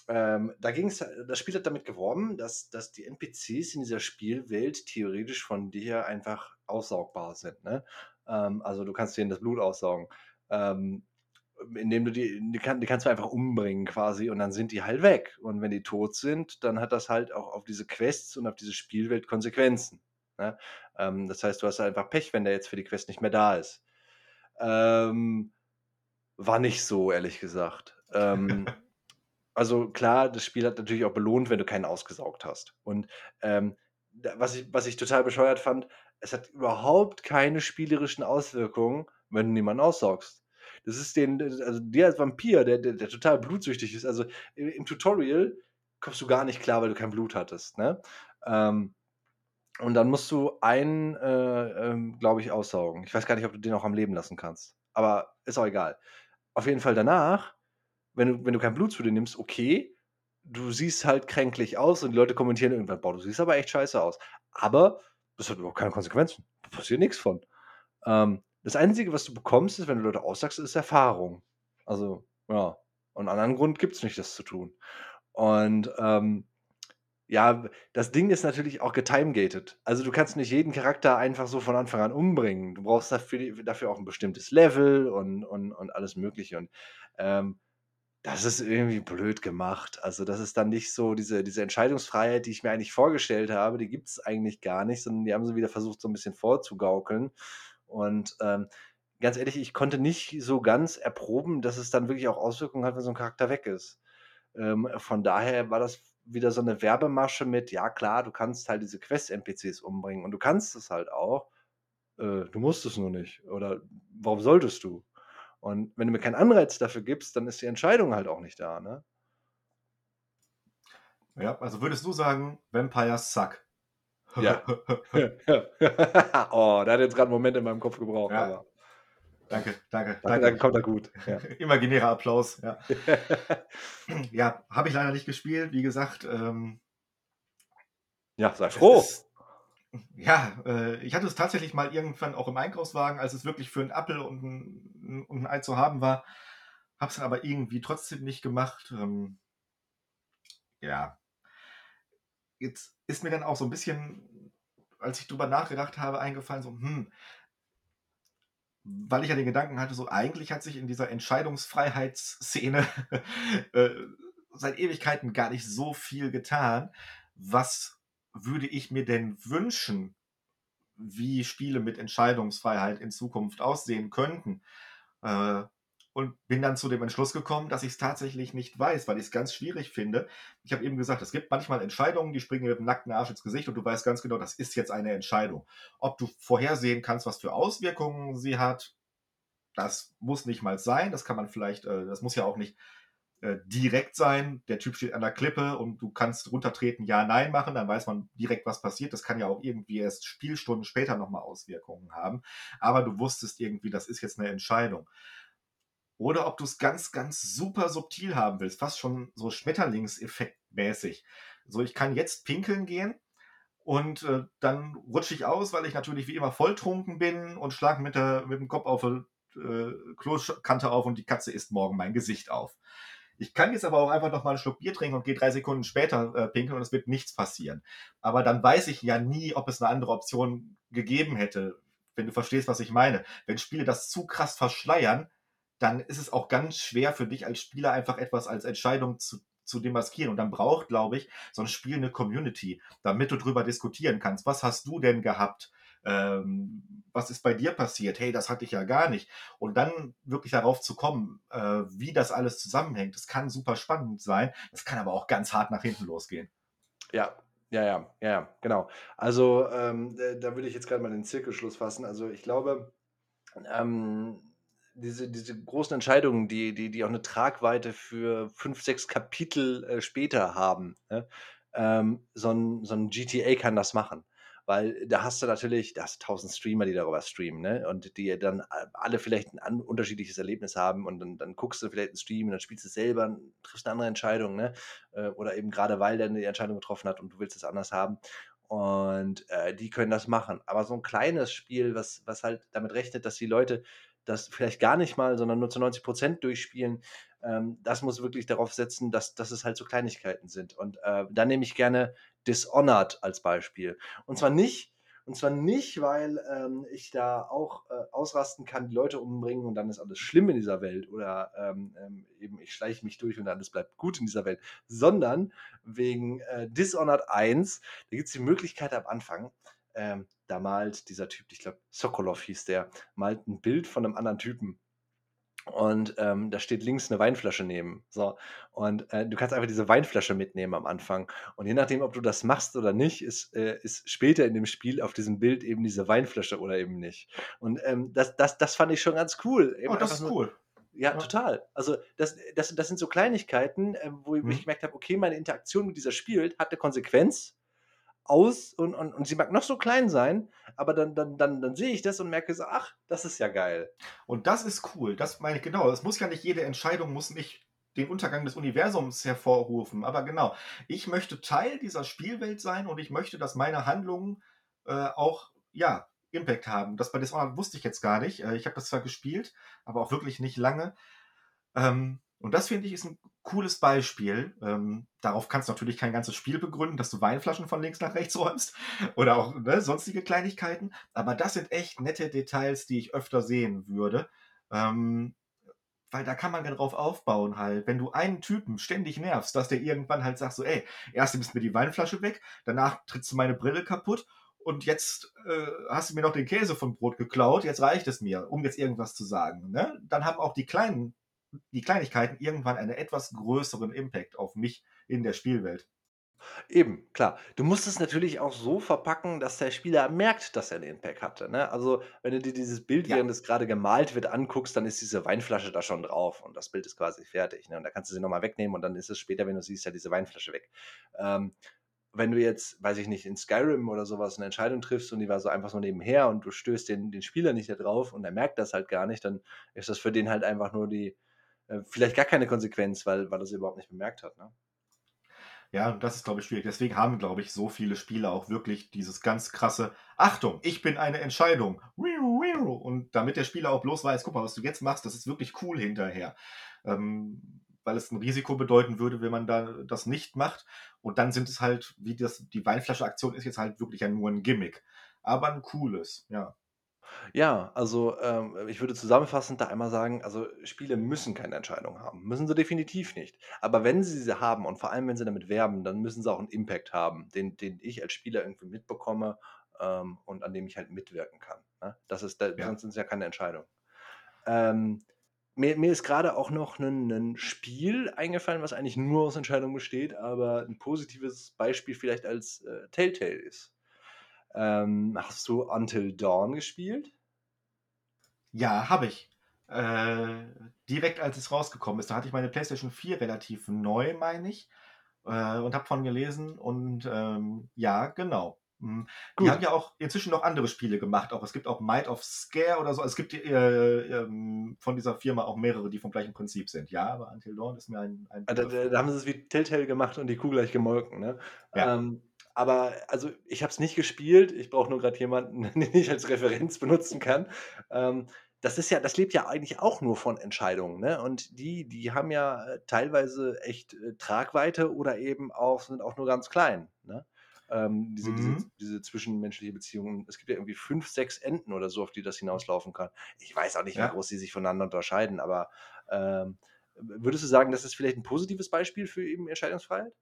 A: ähm, da ging's das Spiel hat damit geworben, dass dass die NPCs in dieser Spielwelt theoretisch von dir einfach aussaugbar sind, ne? Ähm, also, du kannst denen das Blut aussaugen, ähm, indem du die die kann die kannst du einfach umbringen quasi und dann sind die halt weg. Und wenn die tot sind, dann hat das halt auch auf diese Quests und auf diese Spielwelt Konsequenzen, ne? Ähm, das heißt, du hast einfach Pech, wenn der jetzt für die Quest nicht mehr da ist. Ähm, war nicht so, ehrlich gesagt. Ähm, also klar, das Spiel hat natürlich auch belohnt, wenn du keinen ausgesaugt hast. Und, ähm, was ich was ich total bescheuert fand, es hat überhaupt keine spielerischen Auswirkungen, wenn du niemanden aussaugst. Das ist den also dir als Vampir, der der der total blutsüchtig ist also i im Tutorial kommst du gar nicht klar, weil du kein Blut hattest, ne? Ähm, und dann musst du einen, äh, ähm, glaube ich, aussaugen. Ich weiß gar nicht, ob du den auch am Leben lassen kannst, aber ist auch egal. Auf jeden Fall danach, wenn du wenn du kein Blut zu dir nimmst, okay, du siehst halt kränklich aus und die Leute kommentieren irgendwann: „Boah, du siehst aber echt scheiße aus.“ Aber das hat überhaupt keine Konsequenzen. Da passiert nix von. Ähm, das Einzige, was du bekommst, ist, wenn du Leute aussaugst, ist Erfahrung. Also, ja. Und anderen Grund gibt's nicht, das zu tun. Und, ähm, ja, das Ding ist natürlich auch getimegated. Also, du kannst nicht jeden Charakter einfach so von Anfang an umbringen. Du brauchst dafür dafür auch 'n bestimmtes Level und und und alles Mögliche. Und, ähm, das ist irgendwie blöd gemacht. Also, das ist dann nicht so diese diese Entscheidungsfreiheit, die ich mir eigentlich vorgestellt habe, die gibt's eigentlich gar nicht, sondern die haben sie wieder versucht, so 'n bisschen vorzugaukeln. Und, ähm, ganz ehrlich, ich konnte nicht so ganz erproben, dass es dann wirklich auch Auswirkungen hat, wenn so 'n Charakter weg ist. Ähm, von daher war das wieder so 'ne Werbemasche mit: „Ja klar, du kannst halt diese Quest-NPCs umbringen und du kannst es halt auch. Äh, du musst es nur nicht oder warum solltest du?“ Und wenn du mir keinen Anreiz dafür gibst, dann ist die Entscheidung halt auch nicht da, ne?
B: Ja, also würdest du sagen, Vampires suck?
A: Ja. Oh, der hat jetzt grad 'n Moment in meinem Kopf gebraucht,
B: Ja.
A: aber
B: Danke, danke,
A: Danke,
B: danke.
A: danke, kommt er gut, ja.
B: Imaginärer Applaus, ja. Ja, habe ich leider nicht gespielt, wie gesagt, ähm
A: Ja, sei froh.
B: ist ja, äh, ich hatte es tatsächlich mal irgendwann auch im Einkaufswagen, als es wirklich für 'n Appel und 'n und 'n Ei zu haben war, habe es dann aber irgendwie trotzdem nicht gemacht, ähm ja. Jetzt ist mir dann auch so 'n bisschen, als ich drüber nachgedacht habe, eingefallen, so: „Hm“ weil ich ja den Gedanken hatte, so eigentlich hat sich in dieser Entscheidungsfreiheitsszene, äh, seit Ewigkeiten gar nicht so viel getan. Was würde ich mir denn wünschen, wie Spiele mit Entscheidungsfreiheit in Zukunft aussehen könnten? Äh, und bin dann zu dem Entschluss gekommen, dass ich's tatsächlich nicht weiß, weil ich's ganz schwierig finde. Ich habe eben gesagt, es gibt manchmal Entscheidungen, die springen dir mit'm nackten Arsch ins Gesicht und du weißt ganz genau, das ist jetzt eine Entscheidung. Ob du vorhersehen kannst, was für Auswirkungen sie hat, das muss nicht mal sein. Das kann man vielleicht äh, das muss ja auch nicht, äh, direkt sein. Der Typ steht an der Klippe und du kannst runtertreten, ja, nein machen, dann weiß man direkt, was passiert. Das kann ja auch irgendwie erst Spielstunden später noch mal Auswirkungen haben. Aber du wusstest irgendwie, das ist jetzt 'ne Entscheidung. Oder ob du's ganz, ganz super subtil haben willst, fast schon so Schmetterlingseffekt-mäßig. So, ich kann jetzt pinkeln gehen und, äh, dann rutsche ich aus, weil ich natürlich wie immer volltrunken bin und schlage mit der mit'm Kopf auf die, äh, Kloschkante auf und die Katze isst morgen mein Gesicht auf. Ich kann jetzt aber auch einfach noch mal 'n Schluck Bier trinken und gehe 3 Sekunden später, äh, pinkeln und es wird nichts passieren. Aber dann weiß ich ja nie, ob es 'ne andere Option gegeben hätte, wenn du verstehst, was ich meine. Wenn Spiele das zu krass verschleiern, dann ist es auch ganz schwer für dich als Spieler einfach etwas als Entscheidung zu zu demaskieren. Und dann braucht, glaube ich, so 'n Spiel 'ne Community, damit du drüber diskutieren kannst. Was hast du denn gehabt? Ähm, was ist bei dir passiert? Hey, das hatte ich ja gar nicht. Und dann wirklich darauf zu kommen, äh, wie das alles zusammenhängt, das kann super spannend sein. Das kann aber auch ganz hart nach hinten losgehen.
A: Ja, ja, ja, ja, genau. Also, ähm, äh, da würde ich jetzt gerade mal den Zirkelschluss fassen. Also, ich glaube, ähm, diese diese großen Entscheidungen, die die die auch eine Tragweite für 5, 6 Kapitel, äh, später haben, ne? Ähm, so 'n so 'n GTA kann das machen, weil da hast du natürlich da hast du 1.000 Streamer, die darüber streamen, ne? Und die dann a alle vielleicht 'n an unterschiedliches Erlebnis haben und dann dann guckst du vielleicht 'n Stream und dann spielst du selber und triffst 'ne andere Entscheidung, ne? Äh, oder eben grade weil der 'ne Entscheidung getroffen hat und du willst es anders haben. Und, äh, die können das machen. Aber so 'n kleines Spiel, was was halt damit rechnet, dass die Leute das vielleicht gar nicht mal, sondern nur zu 90% durchspielen, ähm, das muss wirklich darauf setzen, dass dass es halt so Kleinigkeiten sind. Und, äh, da nehme ich gerne Dishonored als Beispiel. Und zwar nicht und zwar nicht, weil, ähm, ich da auch, äh, ausrasten kann, die Leute umbringen und dann ist alles schlimm in dieser Welt oder, ähm, ähm, eben ich schleiche mich durch und alles bleibt gut in dieser Welt, sondern wegen, äh, Dishonored 1. Da gibt's die Möglichkeit am Anfang, ähm, da malt dieser Typ, ich glaube, Sokolov hieß der, malt 'n Bild von 'nem anderen Typen. Und, ähm, da steht links 'ne Weinflasche neben. So, und, äh, du kannst einfach diese Weinflasche mitnehmen am Anfang. Und je nachdem, ob du das machst oder nicht, ist äh, ist später in dem Spiel auf diesem Bild eben diese Weinflasche oder eben nicht. Und, ähm, das das das fand ich schon ganz cool. Eben
B: Oh, das ist cool.
A: ja,
B: Ja.
A: total. Also, das das das sind so Kleinigkeiten, ähm, wo wo ich
B: Mhm.
A: gemerkt habe, okay, meine Interaktion mit dieser Spiel hat 'ne Konsequenz aus und und und sie mag noch so klein sein, aber dann dann dann dann sehe ich das und merke so: „Ach, das ist ja geil.“
B: Und das ist cool. Das meine ich genau. Es muss ja nicht jede Entscheidung muss nicht den Untergang des Universums hervorrufen. Aber genau, ich möchte Teil dieser Spielwelt sein und ich möchte, dass meine Handlungen, äh, auch, ja, Impact haben. Das bei Dishonored wusste ich jetzt gar nicht. Äh, ich habe das zwar gespielt, aber auch wirklich nicht lange. Ähm, und das finde ich, ist 'n cooles Beispiel. Ähm, darauf kannst du natürlich kein ganzes Spiel begründen, dass du Weinflaschen von links nach rechts räumst oder auch, ne, sonstige Kleinigkeiten. Aber das sind echt nette Details, die ich öfter sehen würde. Ähm, weil da kann man ja drauf aufbauen halt. Wenn du einen Typen ständig nervst, dass der irgendwann halt sagt so: „Ey, erst nimmst du mir die Weinflasche weg, danach trittst du meine Brille kaputt und jetzt, äh, hast du mir noch den Käse vom Brot geklaut, jetzt reicht es mir“, um jetzt irgendwas zu sagen, ne? Dann haben auch die kleinen die Kleinigkeiten irgendwann einen etwas größeren Impact auf mich in der Spielwelt.
A: Eben, klar. Du musst es natürlich auch so verpacken, dass der Spieler merkt, dass er 'n Impact hatte, ne? Also, wenn du dir dieses Bild,
B: Ja.
A: während es grade gemalt wird, anguckst, dann ist diese Weinflasche da schon drauf und das Bild ist quasi fertig, ne? Und da kannst du sie noch mal wegnehmen und dann ist es später, wenn du siehst, ja diese Weinflasche weg. Ähm, wenn du jetzt, weiß ich nicht, in Skyrim oder so was 'ne Entscheidung triffst und die war so einfach so nebenher und du stößt den den Spieler nicht da drauf und er merkt das halt gar nicht, dann ist das für den halt einfach nur die äh, vielleicht gar keine Konsequenz, weil weil er's überhaupt nicht bemerkt hat, ne?
B: Ja, das ist, glaube ich, schwierig. Deswegen haben, glaube ich, so viele Spieler auch wirklich dieses ganz krasse: „Achtung, ich bin eine Entscheidung. Und damit der Spieler auch bloß weiß: „Guck mal, was du jetzt machst, das ist wirklich cool hinterher.“ Ähm, weil es 'n Risiko bedeuten würde, wenn man da das nicht macht. Und dann sind es halt, wie das die Weinflasche-Aktion ist jetzt halt wirklich ja nur 'n Gimmick, aber 'n cooles, ja.
A: Ja, also, ähm, ich würde zusammenfassend da einmal sagen, also, Spiele müssen keine Entscheidung haben. Müssen sie definitiv nicht. Aber wenn sie sie haben und vor allem, wenn sie damit werben, dann müssen sie auch 'n Impact haben, den den ich als Spieler irgendwie mitbekomme, ähm, und an dem ich halt mitwirken kann, ne? Das ist da
B: Ja.
A: sonst sind's ja keine Entscheidungen. Ähm, mir mir ist grade auch noch 'nen 'nen Spiel eingefallen, was eigentlich nur aus Entscheidungen besteht, aber 'n positives Beispiel vielleicht als, äh, Telltale ist. Ähm, hast du Until Dawn gespielt?
B: Ja, habe ich. Äh, direkt als es rausgekommen ist. Da hatte ich meine PlayStation 4 relativ neu, meine ich, äh, und habe von gelesen und, ähm, ja, genau. Mhm. Die
A: Gut.
B: haben ja auch inzwischen noch andere Spiele gemacht auch. Es gibt auch Might of Scare oder so. Es gibt, äh, ähm, von dieser Firma auch mehrere, die vom gleichen Prinzip sind. Ja, aber Until Dawn ist mir ein ein
A: Ah, da da da haben sie's wie Telltale gemacht und die Kuh gleich gemolken, ne?
B: Ja.
A: Ähm, aber also, ich habe es nicht gespielt. Ich brauche nur grad jemanden, den ich als Referenz benutzen kann. Ähm, das ist ja das lebt ja eigentlich auch nur von Entscheidungen, ne? Und die die haben ja, äh, teilweise echt, äh, Tragweite oder eben auch sind auch nur ganz klein, ne? Ähm, diese diese
B: Mhm.
A: diese zwischenmenschliche Beziehungen. Es gibt ja irgendwie 5, 6 Enden oder so, auf die das hinauslaufen kann. Ich weiß auch nicht, wie
B: Ja.
A: groß die sich voneinander unterscheiden, aber, ähm, würdest du sagen, das ist vielleicht 'n positives Beispiel für eben Entscheidungsfreiheit?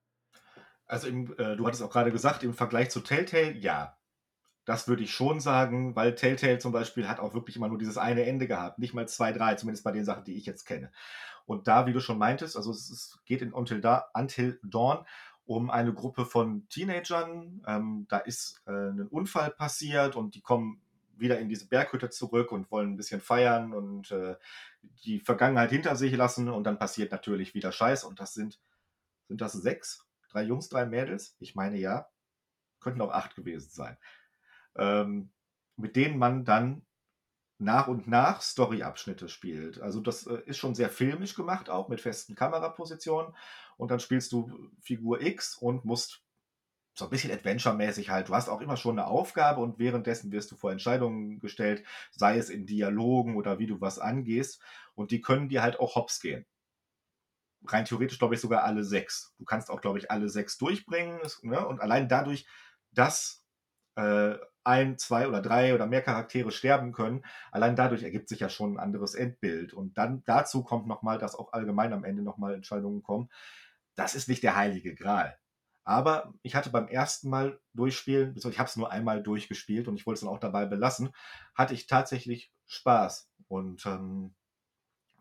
B: Also, im äh, du hattest auch grade gesagt, im Vergleich zu Telltale, ja. Das würde ich schon sagen, weil Telltale zum Beispiel hat auch wirklich immer nur dieses eine Ende gehabt, nicht mal zwei, drei, zumindest bei den Sachen, die ich jetzt kenne. Und da, wie du schon meintest, also es, es geht in Until, da, Until Dawn um eine Gruppe von Teenagern. Ähm, da ist äh, ein Unfall passiert und die kommen wieder in diese Berghütte zurück und wollen ein bisschen feiern und äh, die Vergangenheit hinter sich lassen und dann passiert natürlich wieder Scheiß und das sind, sind das sechs? Drei Jungs, drei Mädels? Ich meine ja. Könnten auch acht gewesen sein. Ähm, mit denen man dann nach und nach Story-Abschnitte spielt. Also das äh, ist schon sehr filmisch gemacht, auch mit festen Kamerapositionen. Und dann spielst du Figur X und musst so ein bisschen Adventure-mäßig halt. Du hast auch immer schon eine Aufgabe und währenddessen wirst du vor Entscheidungen gestellt, sei es in Dialogen oder wie du was angehst. Und die können dir halt auch hops gehen. Rein theoretisch, glaube ich, sogar alle sechs. Du kannst auch, glaube ich, alle sechs durchbringen. Ne? Und allein dadurch, dass äh, ein, zwei oder drei oder mehr Charaktere sterben können. Allein dadurch ergibt sich ja schon ein anderes Endbild. Und dann dazu kommt nochmal, dass auch allgemein am Ende nochmal Entscheidungen kommen. Das ist nicht der heilige Gral. Aber ich hatte beim ersten Mal durchspielen, ich habe es nur einmal durchgespielt und ich wollte es dann auch dabei belassen, hatte ich tatsächlich Spaß und ähm,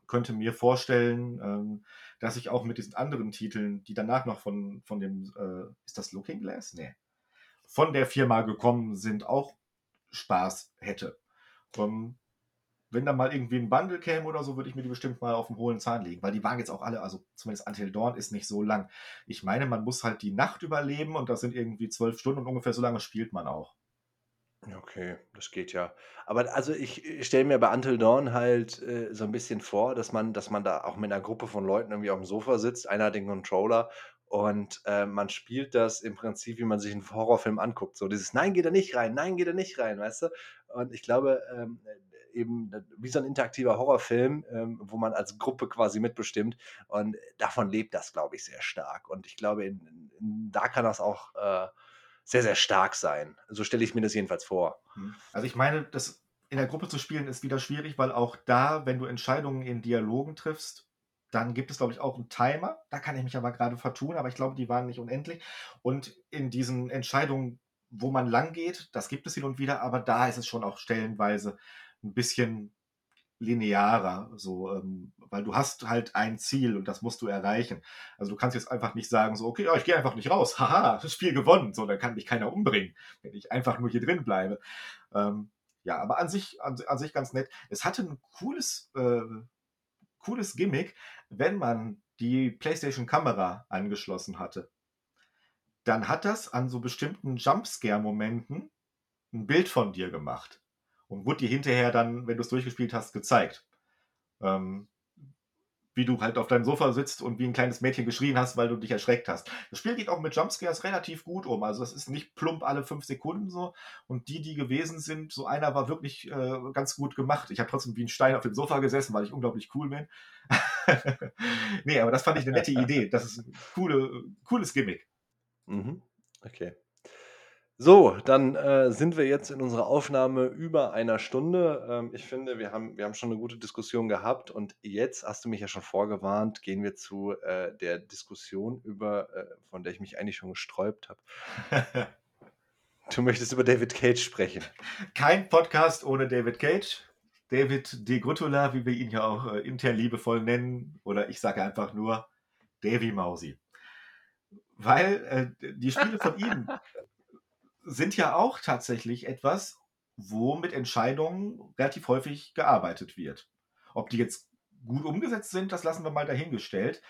B: könnte mir vorstellen, ähm, dass ich auch mit diesen anderen Titeln, die danach noch von, von dem, äh, ist das Looking Glass? Nee von der Firma gekommen sind, auch Spaß hätte. Ähm, wenn da mal irgendwie ein Bundle käme oder so, würde ich mir die bestimmt mal auf den hohlen Zahn legen, weil die waren jetzt auch alle, also zumindest Until Dawn ist nicht so lang. Ich meine, man muss halt die Nacht überleben und das sind irgendwie zwölf Stunden und ungefähr so lange spielt man auch.
A: Okay, das geht ja. Aber also ich, stelle mir bei Until Dawn halt äh, so ein bisschen vor, dass man, dass man da auch mit einer Gruppe von Leuten irgendwie auf dem Sofa sitzt, einer hat den Controller und, äh, man spielt das im Prinzip, wie man sich einen Horrorfilm anguckt. So dieses: „Nein, geh da nicht rein, nein, geh da nicht rein“, weißt du? Und ich glaube, ähm, äh, eben wie so ein interaktiver Horrorfilm, ähm, wo man als Gruppe quasi mitbestimmt und davon lebt das, glaube ich, sehr stark. Und ich glaube, in in da kann das auch, äh, sehr, sehr stark sein. So stelle ich mir das jedenfalls vor.
B: Mhm. Also, ich meine, das in der Gruppe zu spielen ist wieder schwierig, weil auch da, wenn du Entscheidungen in Dialogen triffst dann gibt es, glaube ich, auch einen Timer. Da kann ich mich aber gerade vertun, aber ich glaube, die waren nicht unendlich. Und in diesen Entscheidungen, wo man lang geht, das gibt es hin und wieder, aber da ist es schon auch stellenweise ein bisschen linearer, so, ähm, weil du hast halt ein Ziel und das musst du erreichen. Also du kannst jetzt einfach nicht sagen, so, okay, ja, ich gehe einfach nicht raus, haha, das Spiel gewonnen, so, dann kann mich keiner umbringen, wenn ich einfach nur hier drin bleibe. Ähm, ja, aber an sich, an, an, sich ganz nett. Es hatte ein cooles, äh, cooles Gimmick, wenn man die PlayStation-Kamera angeschlossen hatte, dann hat das an so bestimmten Jumpscare-Momenten ein Bild von dir gemacht und wurde dir hinterher dann, wenn du es durchgespielt hast, gezeigt. Ähm, wie du halt auf deinem Sofa sitzt und wie ein kleines Mädchen geschrien hast, weil du dich erschreckt hast. Das Spiel geht auch mit Jumpscares relativ gut um. Also es ist nicht plump alle fünf Sekunden so. Und die, die gewesen sind, so einer war wirklich äh, ganz gut gemacht. Ich habe trotzdem wie ein Stein auf dem Sofa gesessen, weil ich unglaublich cool bin. nee, aber das fand ich eine nette Idee. Das ist ein coole, cooles Gimmick.
A: Mhm. Okay. So, dann, äh, sind wir jetzt in unserer Aufnahme über einer Stunde. Ähm, ich finde, wir haben wir haben schon eine gute Diskussion gehabt und jetzt hast du mich ja schon vorgewarnt, gehen wir zu, äh, der Diskussion über äh, von der ich mich eigentlich schon gesträubt habe. Du möchtest über David Cage sprechen.
B: Kein Podcast ohne David Cage. David de Grüttula, wie wir ihn ja auch, äh, intern liebevoll nennen, oder ich sage einfach nur Davy Mausi. Weil, äh, die Spiele von ihm sind ja auch tatsächlich etwas, wo mit Entscheidungen relativ häufig gearbeitet wird. Ob die jetzt gut umgesetzt sind, das lassen wir mal dahingestellt.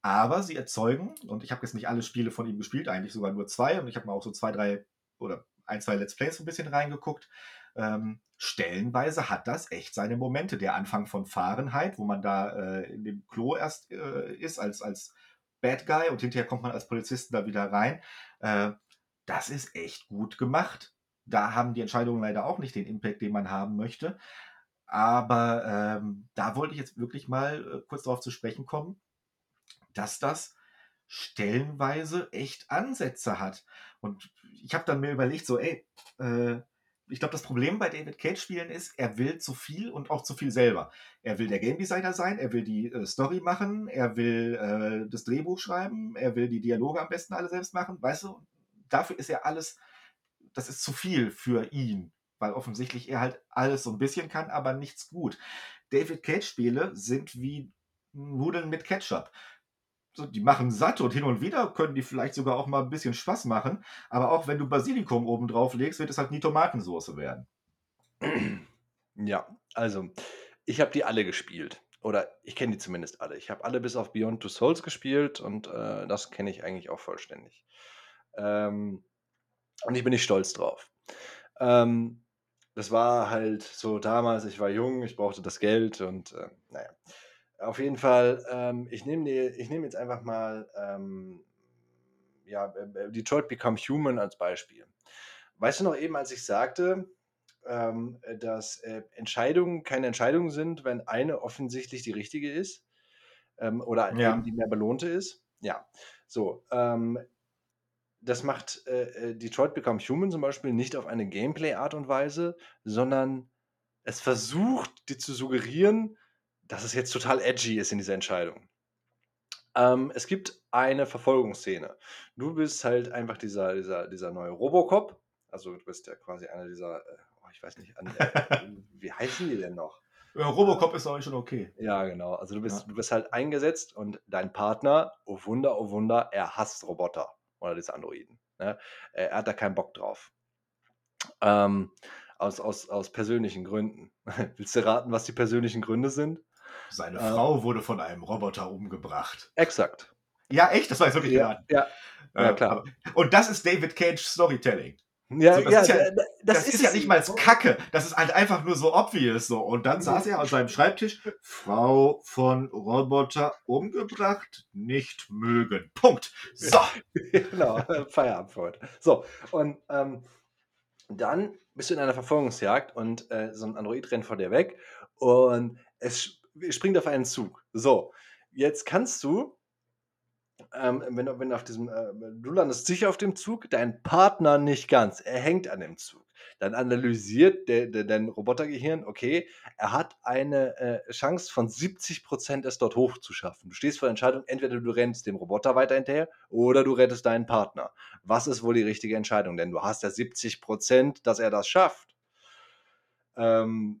B: Aber sie erzeugen, und ich habe jetzt nicht alle Spiele von ihm gespielt, eigentlich sogar nur zwei, und ich habe mal auch so zwei, drei oder ein, zwei Let's Plays so ein bisschen reingeguckt. Ähm, stellenweise hat das echt seine Momente. Der Anfang von Fahrenheit, wo man da äh, in dem Klo erst äh, ist als, als Bad Guy und hinterher kommt man als Polizist da wieder rein. Äh, das ist echt gut gemacht. Da haben die Entscheidungen leider auch nicht den Impact, den man haben möchte. Aber ähm, da wollte ich jetzt wirklich mal äh, kurz darauf zu sprechen kommen, dass das stellenweise echt Ansätze hat. Und ich habe dann mir überlegt, so, ey, äh, ich glaube, das Problem bei David Cage-Spielen ist, er will zu viel und auch zu viel selber. Er will der Game Designer sein, er will die äh, Story machen, er will äh, das Drehbuch schreiben, er will die Dialoge am besten alle selbst machen, weißt du? Dafür ist ja alles das ist zu viel für ihn, weil offensichtlich er halt alles so ein bisschen kann, aber nichts gut. David Cage-Spiele sind wie Nudeln mit Ketchup. So, die machen satt und hin und wieder können die vielleicht sogar auch mal ein bisschen Spaß machen, aber auch wenn du Basilikum oben drauf legst, wird es halt nie Tomatensoße werden.
A: Ja, also ich habe die alle gespielt. Oder ich kenne die zumindest alle. Ich habe alle bis auf Beyond Two Souls gespielt und äh, das kenne ich eigentlich auch vollständig. Ähm, und ich bin nicht stolz drauf. Ähm, das war halt so damals, ich war jung, ich brauchte das Geld und äh, naja. Auf jeden Fall, ähm, ich nehme nehm jetzt einfach mal ähm, ja, äh, äh, Detroit Become Human als Beispiel. Weißt du noch eben, als ich sagte, ähm, dass äh, Entscheidungen keine Entscheidungen sind, wenn eine offensichtlich die richtige ist ähm, oder
B: Ja.
A: die mehr belohnte ist? Ja, so. Ähm, das macht äh, äh, Detroit Become Human zum Beispiel nicht auf eine Gameplay-Art und Weise, sondern es versucht dir zu suggerieren, dass es jetzt total edgy ist in dieser Entscheidung. Ähm, es gibt eine Verfolgungsszene. Du bist halt einfach dieser, dieser, dieser neue Robocop. Also du bist ja quasi einer dieser, äh, oh, ich weiß nicht, an, äh, wie heißen die denn noch?
B: Ja, Robocop ist auch schon okay.
A: Ja, genau. Also du bist,
B: Ja.
A: du bist halt eingesetzt und dein Partner, oh Wunder, oh Wunder, er hasst Roboter oder diese Androiden. Ne? Er hat da keinen Bock drauf. Ähm, aus, aus, aus persönlichen Gründen. Willst du raten, was die persönlichen Gründe sind?
B: Seine
A: Äh.
B: Frau wurde von einem Roboter umgebracht.
A: Exakt.
B: Ja, echt? Das war jetzt wirklich
A: Ja,
B: geraten.
A: ja, ja,
B: Äh,
A: klar.
B: aber- Und das ist David Cage Storytelling.
A: Ja,
B: So, das
A: ja,
B: ist ja-
A: da- da-
B: Das, ist ja
A: es.
B: nicht mal Kacke. Das ist halt einfach nur so obvious so. Und dann saß er an seinem Schreibtisch. Frau von Roboter umgebracht, nicht mögen. Punkt. So.
A: genau, Feierabend. So, und ähm, dann bist du in einer Verfolgungsjagd und äh, so ein Android rennt vor dir weg und es springt auf einen Zug. So, jetzt kannst du, ähm, wenn, wenn auf diesem, äh, du landest sicher auf dem Zug, dein Partner nicht ganz, er hängt an dem Zug. Dann analysiert der, der, dein Robotergehirn, okay, er hat eine äh, Chance von 70%, es dort hochzuschaffen. Du stehst vor der Entscheidung, entweder du rennst dem Roboter weiter hinterher oder du rettest deinen Partner. Was ist wohl die richtige Entscheidung? Denn du hast ja 70%, dass er das schafft. Ähm,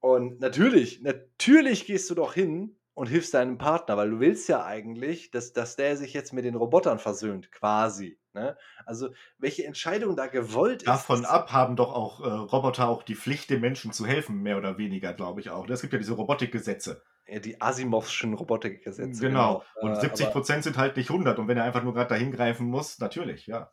A: und natürlich, natürlich gehst du doch hin und hilfst deinem Partner, weil du willst ja eigentlich, dass, dass der sich jetzt mit den Robotern versöhnt, quasi. Ne? Also, welche Entscheidung da gewollt ist.
B: Davon ab haben doch auch äh, Roboter auch die Pflicht, den Menschen zu helfen, mehr oder weniger, glaube ich auch. Es gibt ja diese Robotikgesetze.
A: Ja, die Asimovschen Robotikgesetze.
B: Genau. Und
A: Äh,
B: 70
A: aber-
B: Prozent sind halt nicht 100. Und wenn er einfach nur gerade dahin greifen muss, natürlich, ja.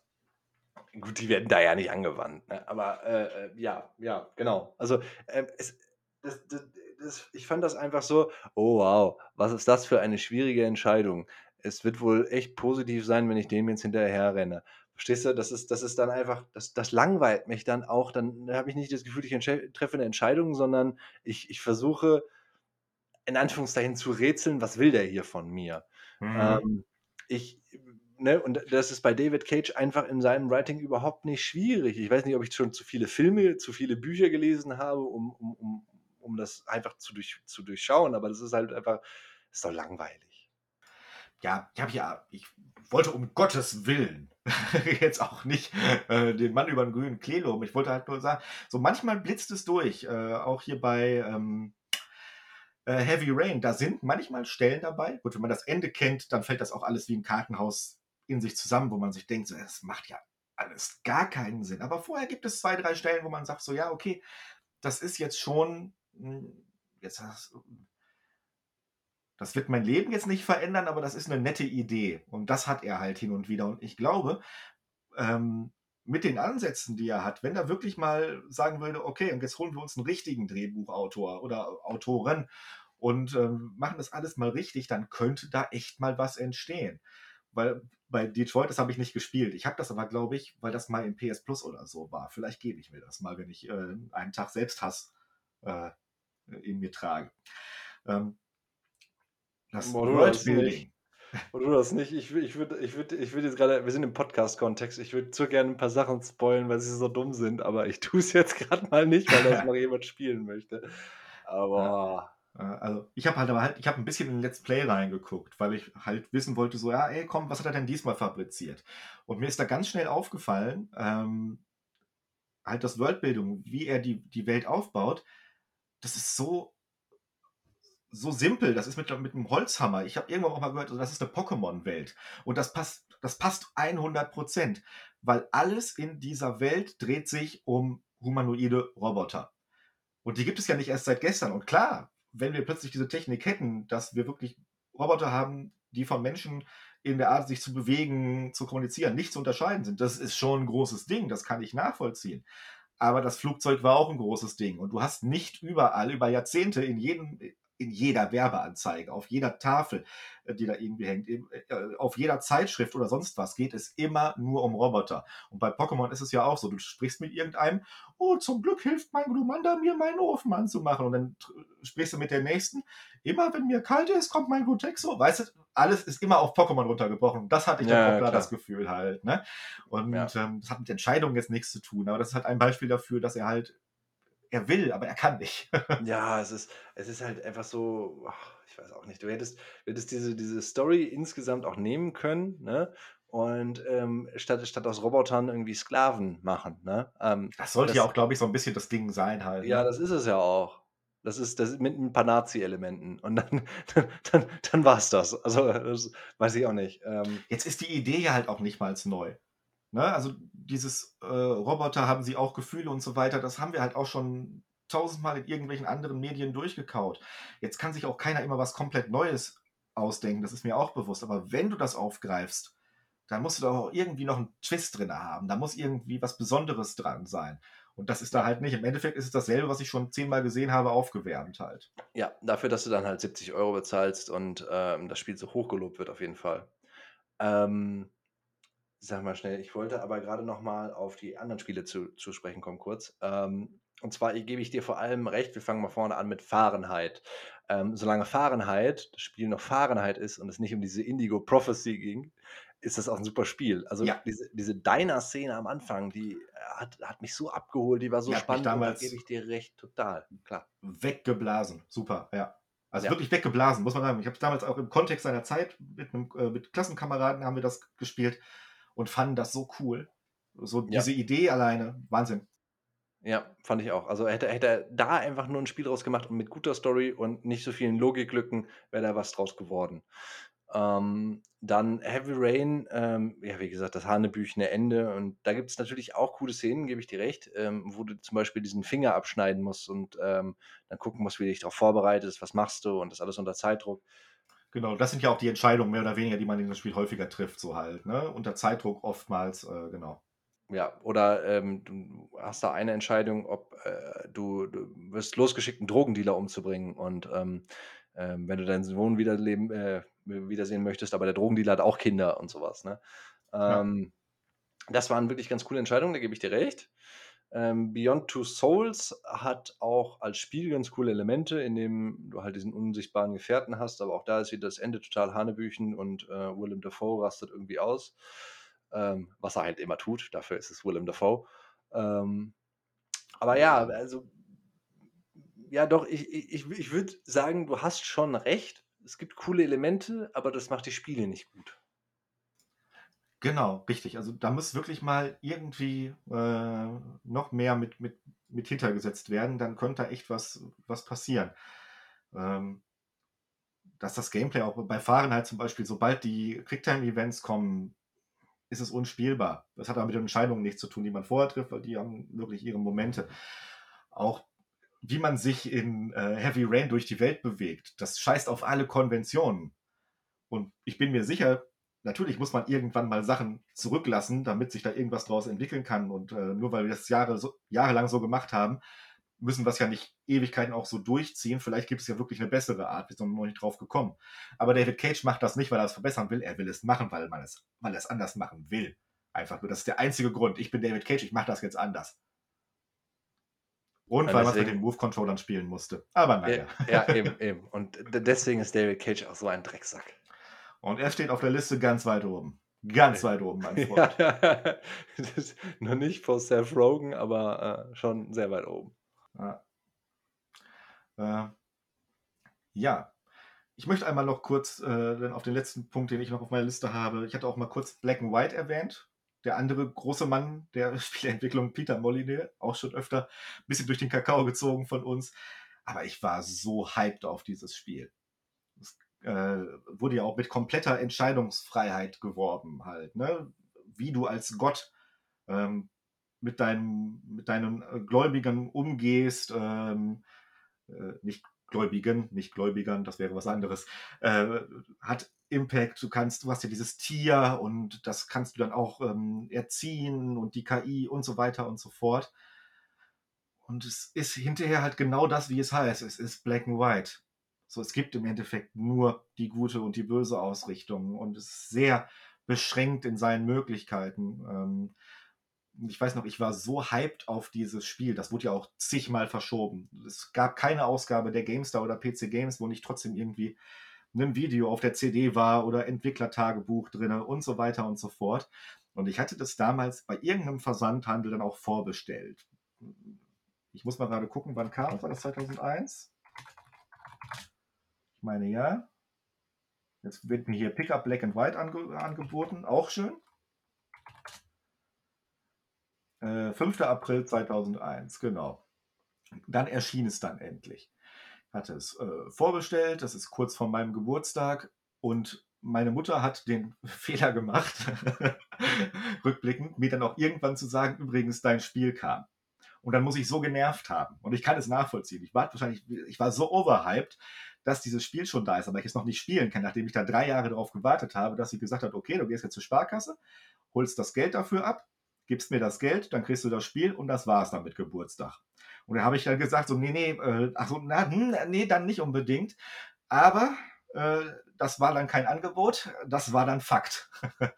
A: Gut, die werden da ja nicht angewandt. Ne? Aber äh, äh, ja, ja, genau. Also ähm, es, das, das, das, ich fand das einfach so, oh wow, was ist das für eine schwierige Entscheidung. Es wird wohl echt positiv sein, wenn ich dem jetzt hinterher renne. Verstehst du, das ist, das ist dann einfach, das, das langweilt mich dann auch. Dann habe ich nicht das Gefühl, ich treffe eine Entscheidung, sondern ich, ich versuche, in Anführungszeichen zu rätseln, was will der hier von mir?
B: Mhm.
A: Ähm, ich, ne, und das ist bei David Cage einfach in seinem Writing überhaupt nicht schwierig. Ich weiß nicht, ob ich schon zu viele Filme, zu viele Bücher gelesen habe, um, um, um, um das einfach zu, durch, zu durchschauen, aber das ist halt einfach, ist doch langweilig.
B: ja, ich habe ja, ich wollte um Gottes Willen jetzt auch nicht äh, den Mann über den grünen Klee loben. Ich wollte halt nur sagen, so manchmal blitzt es durch, äh, auch hier bei ähm, äh, Heavy Rain. Da sind manchmal Stellen dabei. Gut, wenn man das Ende kennt, dann fällt das auch alles wie ein Kartenhaus in sich zusammen, wo man sich denkt, so, macht ja alles gar keinen Sinn. Aber vorher gibt es zwei, drei Stellen, wo man sagt, so, ja, okay, das ist jetzt schon, jetzt hast, das wird mein Leben jetzt nicht verändern, aber das ist eine nette Idee. Und das hat er halt hin und wieder. Und ich glaube, ähm, mit den Ansätzen, die er hat, wenn er wirklich mal sagen würde, okay, und jetzt holen wir uns einen richtigen Drehbuchautor oder Autorin und ähm, machen das alles mal richtig, dann könnte da echt mal was entstehen. Weil bei Detroit, das habe ich nicht gespielt. Ich habe das aber, glaube ich, weil das mal in PS Plus oder so war. Vielleicht gebe ich mir das mal, wenn ich äh, einen Tag Selbsthass äh, in mir trage. Ähm, das
A: Boah, du das
B: Worldbuilding.
A: Und du das nicht? Ich, ich würde ich würd, ich würd jetzt gerade, wir sind im Podcast-Kontext, ich würde so gerne ein paar Sachen spoilen, weil sie so dumm sind, aber ich tue es jetzt gerade mal nicht, weil das noch jemand spielen möchte. Aber
B: Äh, also ich habe halt aber halt, ich habe ein bisschen in Let's Play reingeguckt, weil ich halt wissen wollte, so, ja, ey, komm, was hat er denn diesmal fabriziert? Und mir ist da ganz schnell aufgefallen, ähm, halt das Worldbildung, wie er die, die Welt aufbaut, das ist so, so simpel. Das ist mit, mit einem Holzhammer. Ich habe irgendwann auch mal gehört, also das ist eine Pokémon-Welt. Und das passt, das passt 100 Prozent, weil alles in dieser Welt dreht sich um humanoide Roboter. Und die gibt es ja nicht erst seit gestern. Und klar, wenn wir plötzlich diese Technik hätten, dass wir wirklich Roboter haben, die von Menschen in der Art, sich zu bewegen, zu kommunizieren, nicht zu unterscheiden sind, das ist schon ein großes Ding, das kann ich nachvollziehen. Aber das Flugzeug war auch ein großes Ding. Und du hast nicht überall über Jahrzehnte in jedem in jeder Werbeanzeige, auf jeder Tafel, äh, die da irgendwie hängt, äh, auf jeder Zeitschrift oder sonst was geht es immer nur um Roboter. Und bei Pokémon ist es ja auch so, du sprichst mit irgendeinem, oh, zum Glück hilft mein Glumanda mir meinen Ofen anzumachen. Und dann sprichst du mit der nächsten, immer wenn mir kalt ist, kommt mein Glutexo. Weißt du, alles ist immer auf Pokémon runtergebrochen. Das hatte ich ja, dann auch klar das Gefühl halt. Ne? Und ja. ähm, das hat mit Entscheidungen jetzt nichts zu tun. Aber das ist halt ein Beispiel dafür, dass er halt er will, aber er kann nicht.
A: Ja, es ist, es ist halt einfach so, ach, ich weiß auch nicht, du hättest, hättest diese, diese Story insgesamt auch nehmen können, ne? Und ähm, statt, statt aus Robotern irgendwie Sklaven machen, ne? Ähm,
B: das sollte ja auch, glaube ich, so ein bisschen das Ding sein halt.
A: ja,
B: Ne?
A: das ist es ja auch. Das ist das mit ein paar Nazi-Elementen. Und dann, dann, dann, dann war es das. Also, das weiß ich auch nicht. Ähm,
B: Jetzt ist die Idee ja halt auch nicht mal neu. Ne? Also dieses äh, Roboter haben sie auch Gefühle und so weiter, das haben wir halt auch schon tausendmal in irgendwelchen anderen Medien durchgekaut. Jetzt kann sich auch keiner immer was komplett Neues ausdenken, das ist mir auch bewusst. Aber wenn du das aufgreifst, dann musst du doch auch irgendwie noch einen Twist drin haben. Da muss irgendwie was Besonderes dran sein. Und das ist da halt nicht. Im Endeffekt ist es dasselbe, was ich schon zehnmal gesehen habe, aufgewärmt halt.
A: ja, dafür, dass du dann halt 70 Euro bezahlst und ähm, das Spiel so hochgelobt wird, auf jeden Fall. Ähm, Sag mal schnell, ich wollte aber gerade noch mal auf die anderen Spiele zu zu sprechen kommen kurz. Ähm, und zwar gebe ich dir vor allem recht, wir fangen mal vorne an mit Fahrenheit. Ähm, solange Fahrenheit, das Spiel noch Fahrenheit ist und es nicht um diese Indigo Prophecy ging, ist das auch ein super Spiel. Also
B: Ja.
A: diese diese Diner-Szene am Anfang, die äh, hat hat mich so abgeholt, die war so
B: Die
A: spannend und da gebe
B: damals
A: ich dir recht, total, klar.
B: weggeblasen. Super, ja. Also
A: Ja.
B: wirklich weggeblasen, muss man sagen. Ich habe es damals auch im Kontext seiner Zeit mit 'nem äh, mit Klassenkameraden haben wir das gespielt und fanden das so cool. So
A: Ja.
B: diese Idee alleine, Wahnsinn.
A: Ja, fand ich auch. Also hätte hätte er da einfach nur ein Spiel draus gemacht und mit guter Story und nicht so vielen Logiklücken, wäre da was draus geworden. Ähm, dann Heavy Rain, ähm, ja, wie gesagt, das hanebüchene Ende und da gibt es natürlich auch coole Szenen, gebe ich dir recht, ähm, wo du zum Beispiel diesen Finger abschneiden musst und, ähm, dann gucken musst, wie du dich darauf vorbereitest, was machst du und das alles unter Zeitdruck.
B: Genau, das sind ja auch die Entscheidungen mehr oder weniger, die man in dem Spiel häufiger trifft, so halt, ne? Unter Zeitdruck oftmals, äh, genau.
A: Ja, oder, ähm, du hast da eine Entscheidung, ob, äh, du du wirst losgeschickt, 'n Drogendealer umzubringen und, ähm, ähm, wenn du deinen Sohn wiederleben äh, wiedersehen möchtest, aber der Drogendealer hat auch Kinder und sowas, ne?
B: Ja.
A: Ähm, das waren wirklich ganz coole Entscheidungen, da gebe ich dir recht. Ähm, Beyond Two Souls hat auch als Spiel ganz coole Elemente, in dem du halt diesen unsichtbaren Gefährten hast, aber auch da ist wieder das Ende total hanebüchen und, äh, Willem Dafoe rastet irgendwie aus, ähm, was er halt immer tut, dafür ist es Willem Dafoe. Ähm, aber ja, also ja doch, ich ich ich ich würde sagen, du hast schon recht. Es gibt coole Elemente, aber das macht die Spiele nicht gut.
B: Genau, richtig. Also, da muss wirklich mal irgendwie, äh, noch mehr mit mit mit hintergesetzt werden, dann könnte da echt was was passieren. Ähm dass das Gameplay auch bei Fahrenheit zum Beispiel, sobald die Quicktime-Events kommen, ist es unspielbar. Das hat aber mit den Entscheidungen nichts zu tun, die man vorher trifft, weil die haben wirklich ihre Momente. Auch wie man sich in äh, Heavy Rain durch die Welt bewegt, das scheißt auf alle Konventionen. Und ich bin mir sicher, natürlich muss man irgendwann mal Sachen zurücklassen, damit sich da irgendwas draus entwickeln kann. Und äh, nur weil wir das Jahre so, jahrelang so gemacht haben, müssen wir es ja nicht Ewigkeiten auch so durchziehen. Vielleicht gibt es ja wirklich eine bessere Art. Wir sind noch nicht drauf gekommen. Aber David Cage macht das nicht, weil er es verbessern will. Er will es machen, weil, man es, weil er es anders machen will. Einfach nur. Das ist der einzige Grund. Ich bin David Cage, ich mache das jetzt anders. Und weil man es mit den Move-Controllern spielen musste. Aber naja.
A: Ja, ja, eben, eben. Und deswegen ist David Cage auch so ein Drecksack.
B: Und er steht auf der Liste ganz weit oben. Ganz weit oben, mein Freund.
A: Ja, noch nicht vor Seth Rogen, aber, äh, schon sehr weit oben.
B: Ja. Äh, Ja. Ich möchte einmal noch kurz äh, auf den letzten Punkt, den ich noch auf meiner Liste habe. Ich hatte auch mal kurz Black and White erwähnt. Der andere große Mann der Spieleentwicklung, Peter Molyneux, auch schon öfter ein bisschen durch den Kakao gezogen von uns. Aber ich war so hyped auf dieses Spiel. Äh, wurde ja auch mit kompletter Entscheidungsfreiheit geworben, halt. Ne? Wie du als Gott ähm, mit, deinem, mit deinen äh, Gläubigen umgehst, ähm, äh, nicht Gläubigen, nicht Gläubigern, das wäre was anderes, äh, hat Impact. Du kannst, du hast ja dieses Tier und das kannst du dann auch ähm, erziehen und die KI und so weiter und so fort. Und es ist hinterher halt genau das, wie es heißt. Es ist Black and White. So, es gibt im Endeffekt nur die gute und die böse Ausrichtung und es ist sehr beschränkt in seinen Möglichkeiten. Ähm, ich weiß noch, ich war so hyped auf dieses Spiel. Das wurde ja auch zigmal verschoben. Es gab keine Ausgabe der GameStar oder PC Games, wo nicht trotzdem irgendwie ein Video auf der CD war oder Entwicklertagebuch drin und so weiter und so fort. Und ich hatte das damals bei irgendeinem Versandhandel dann auch vorbestellt. Ich muss mal gerade gucken, wann kam es? War das 2001? Ich meine ja. Jetzt wird mir hier Pickup Black and White ange angeboten. Auch schön. 5. Äh, April 2001, genau. Dann erschien es dann endlich. Hatte es äh, vorbestellt, das ist kurz vor meinem Geburtstag und meine Mutter hat den Fehler gemacht, rückblickend, mir dann auch irgendwann zu sagen, übrigens, dein Spiel kam. Und dann muss ich so genervt haben. Und ich kann es nachvollziehen. Ich war wahrscheinlich, ich war so overhyped, dass dieses Spiel schon da ist, aber ich es noch nicht spielen kann, nachdem ich da drei Jahre darauf gewartet habe, dass sie gesagt hat, okay, du gehst jetzt zur Sparkasse, holst das Geld dafür ab, gibst mir das Geld, dann kriegst du das Spiel und das war es dann mit Geburtstag. Und dann habe ich dann gesagt, so, nee, nee, äh, ach so, na, hm, nee, dann nicht unbedingt. Aber äh, das war dann kein Angebot, das war dann Fakt.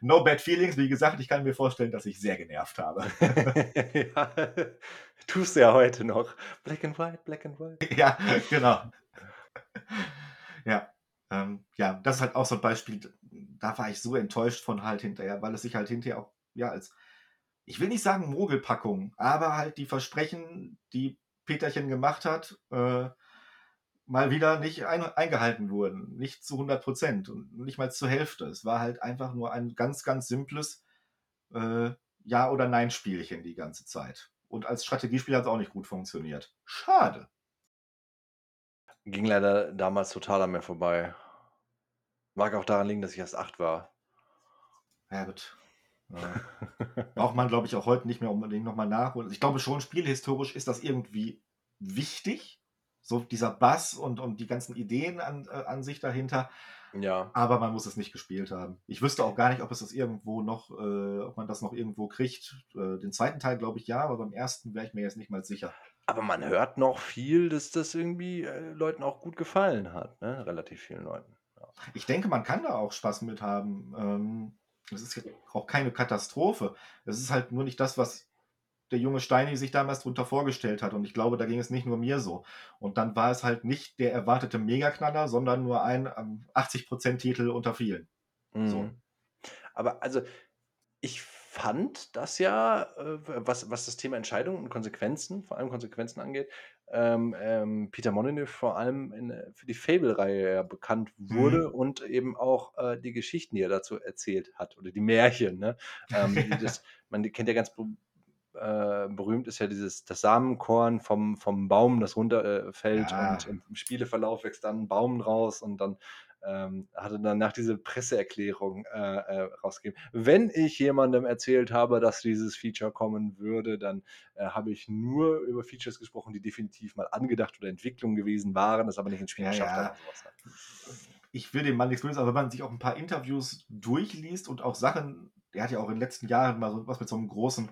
B: no bad feelings, wie gesagt, ich kann mir vorstellen, dass ich sehr genervt habe.
A: ja, tust du ja heute noch. Black and white, black and white.
B: ja, genau. ja, ähm, ja, das ist halt auch so ein Beispiel, da war ich so enttäuscht von halt hinterher, weil es sich halt hinterher auch, ja, als ich will nicht sagen Mogelpackung, aber halt die Versprechen, die Peterchen gemacht hat, äh, mal wieder nicht ein, eingehalten wurden. Nicht zu 100 Prozent und nicht mal zur Hälfte. Es war halt einfach nur ein ganz, ganz simples äh, Ja- oder Nein-Spielchen die ganze Zeit. Und als Strategiespiel hat es auch nicht gut funktioniert. Schade.
A: Ging leider damals total an mir vorbei. Mag auch daran liegen, dass ich erst acht war.
B: Ja, gut. Ja. Braucht man, glaube ich, auch heute nicht mehr unbedingt nochmal nachholen. Ich glaube schon, spielhistorisch ist das irgendwie wichtig. So dieser Bass und, und die ganzen Ideen an, äh, an sich dahinter.
A: Ja.
B: Aber man muss es nicht gespielt haben. Ich wüsste auch gar nicht, ob es das irgendwo noch, äh, ob man das noch irgendwo kriegt. Äh, den zweiten Teil glaube ich ja, aber beim ersten wäre ich mir jetzt nicht mal sicher.
A: Aber man hört noch viel, dass das irgendwie äh, Leuten auch gut gefallen hat, ne? Relativ vielen Leuten. Ja.
B: Ich denke, man kann da auch Spaß mit haben. Ähm, das ist auch keine Katastrophe. Es ist halt nur nicht das, was der junge Steini sich damals darunter vorgestellt hat. Und ich glaube, da ging es nicht nur mir so. Und dann war es halt nicht der erwartete Megaknaller, sondern nur ein 80%-Titel ähm, unter vielen. Mhm. So.
A: Aber also, ich fand das ja, äh, was, was das Thema Entscheidungen und Konsequenzen, vor allem Konsequenzen angeht, ähm, ähm, Peter Molyneux vor allem in, äh, für die Fable-Reihe ja bekannt wurde mhm. und eben auch äh, die Geschichten, die er dazu erzählt hat oder die Märchen. Ne? Ähm, das, man kennt ja ganz äh, berühmt ist ja dieses das Samenkorn vom, vom Baum, das runterfällt ja. und im Spieleverlauf wächst dann ein Baum raus und dann ähm, hatte danach diese Presseerklärung äh, äh, rausgegeben. Wenn ich jemandem erzählt habe, dass dieses Feature kommen würde, dann äh, habe ich nur über Features gesprochen, die definitiv mal angedacht oder Entwicklung gewesen waren, das aber nicht ins Spiel ja, geschafft ja.
B: haben. Ich will dem Mann nichts Böses, aber wenn man sich auch ein paar Interviews durchliest und auch Sachen, der hat ja auch in den letzten Jahren mal so was mit so einem großen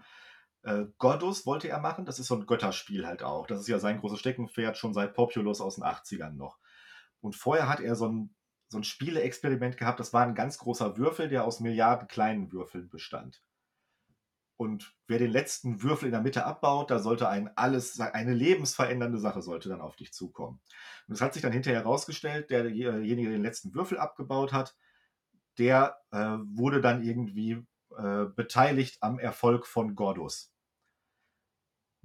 B: äh, Godus wollte er machen, das ist so ein Götterspiel halt auch. Das ist ja sein großes Steckenpferd schon seit Populous aus den 80ern noch. Und vorher hat er so ein so ein Spieleexperiment gehabt. Das war ein ganz großer Würfel, der aus Milliarden kleinen Würfeln bestand. Und wer den letzten Würfel in der Mitte abbaut, da sollte ein alles, eine lebensverändernde Sache sollte dann auf dich zukommen. Und es hat sich dann hinterher herausgestellt, derjenige, der den letzten Würfel abgebaut hat, der äh, wurde dann irgendwie äh, beteiligt am Erfolg von Gordus.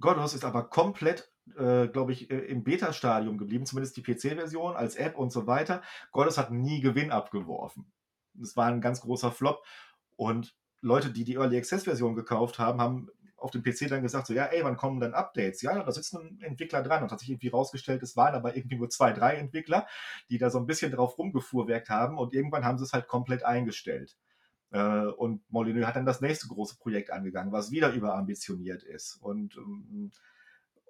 B: Gordus ist aber komplett äh, glaube ich, äh, im Beta-Stadium geblieben, zumindest die PC-Version als App und so weiter. Goddess hat nie Gewinn abgeworfen. Das war ein ganz großer Flop. Und Leute, die die Early Access-Version gekauft haben, haben auf dem PC dann gesagt, so, ja, ey, wann kommen dann Updates? Ja, da sitzt ein Entwickler dran und hat sich irgendwie rausgestellt, es waren aber irgendwie nur zwei, drei Entwickler, die da so ein bisschen drauf rumgefuhrwerkt haben und irgendwann haben sie es halt komplett eingestellt. Äh, und Molyneux hat dann das nächste große Projekt angegangen, was wieder überambitioniert ist. Und ähm,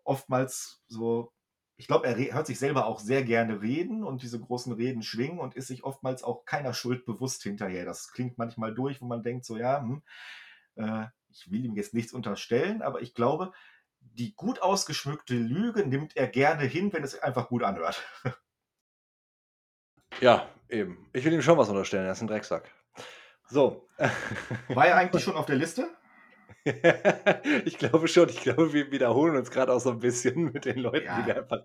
B: oftmals so, ich glaube, er hört sich selber auch sehr gerne reden und diese großen Reden schwingen und ist sich oftmals auch keiner Schuld bewusst hinterher. Das klingt manchmal durch, wo man denkt, so ja, hm, äh, ich will ihm jetzt nichts unterstellen, aber ich glaube, die gut ausgeschmückte Lüge nimmt er gerne hin, wenn es einfach gut anhört.
A: Ja, eben. Ich will ihm schon was unterstellen, er ist ein Drecksack. So.
B: War er eigentlich schon auf der Liste?
A: ich glaube schon. Ich glaube, wir wiederholen uns gerade auch so ein bisschen mit den Leuten, ja. die wir einfach.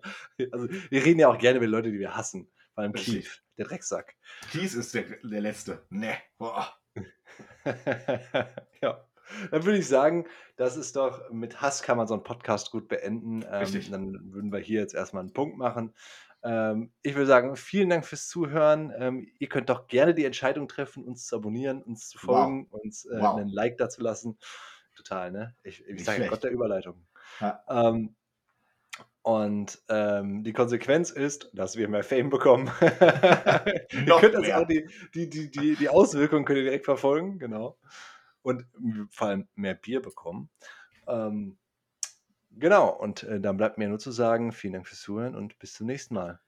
A: Also, wir reden ja auch gerne mit Leuten, die wir hassen. Vor allem Kief, der Drecksack.
B: Kies ist der, der Letzte. Ne.
A: ja. Dann würde ich sagen, das ist doch, mit Hass kann man so einen Podcast gut beenden. Ähm, dann würden wir hier jetzt erstmal einen Punkt machen. Ähm, ich würde sagen, vielen Dank fürs Zuhören. Ähm, ihr könnt doch gerne die Entscheidung treffen, uns zu abonnieren, uns zu folgen, wow. uns äh, wow. einen Like dazu lassen. Total, ne? Ich, ich sage Gott der Überleitung. Ja. Ähm, und ähm, die Konsequenz ist, dass wir mehr Fame bekommen. ihr könnt also auch die, die, die, die, die Auswirkungen könnt ihr direkt verfolgen, genau. Und vor allem mehr Bier bekommen. Ähm, Genau, und äh, dann bleibt mir nur zu sagen, vielen Dank fürs Zuhören und bis zum nächsten Mal.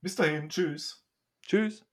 B: Bis dahin, tschüss.
A: Tschüss.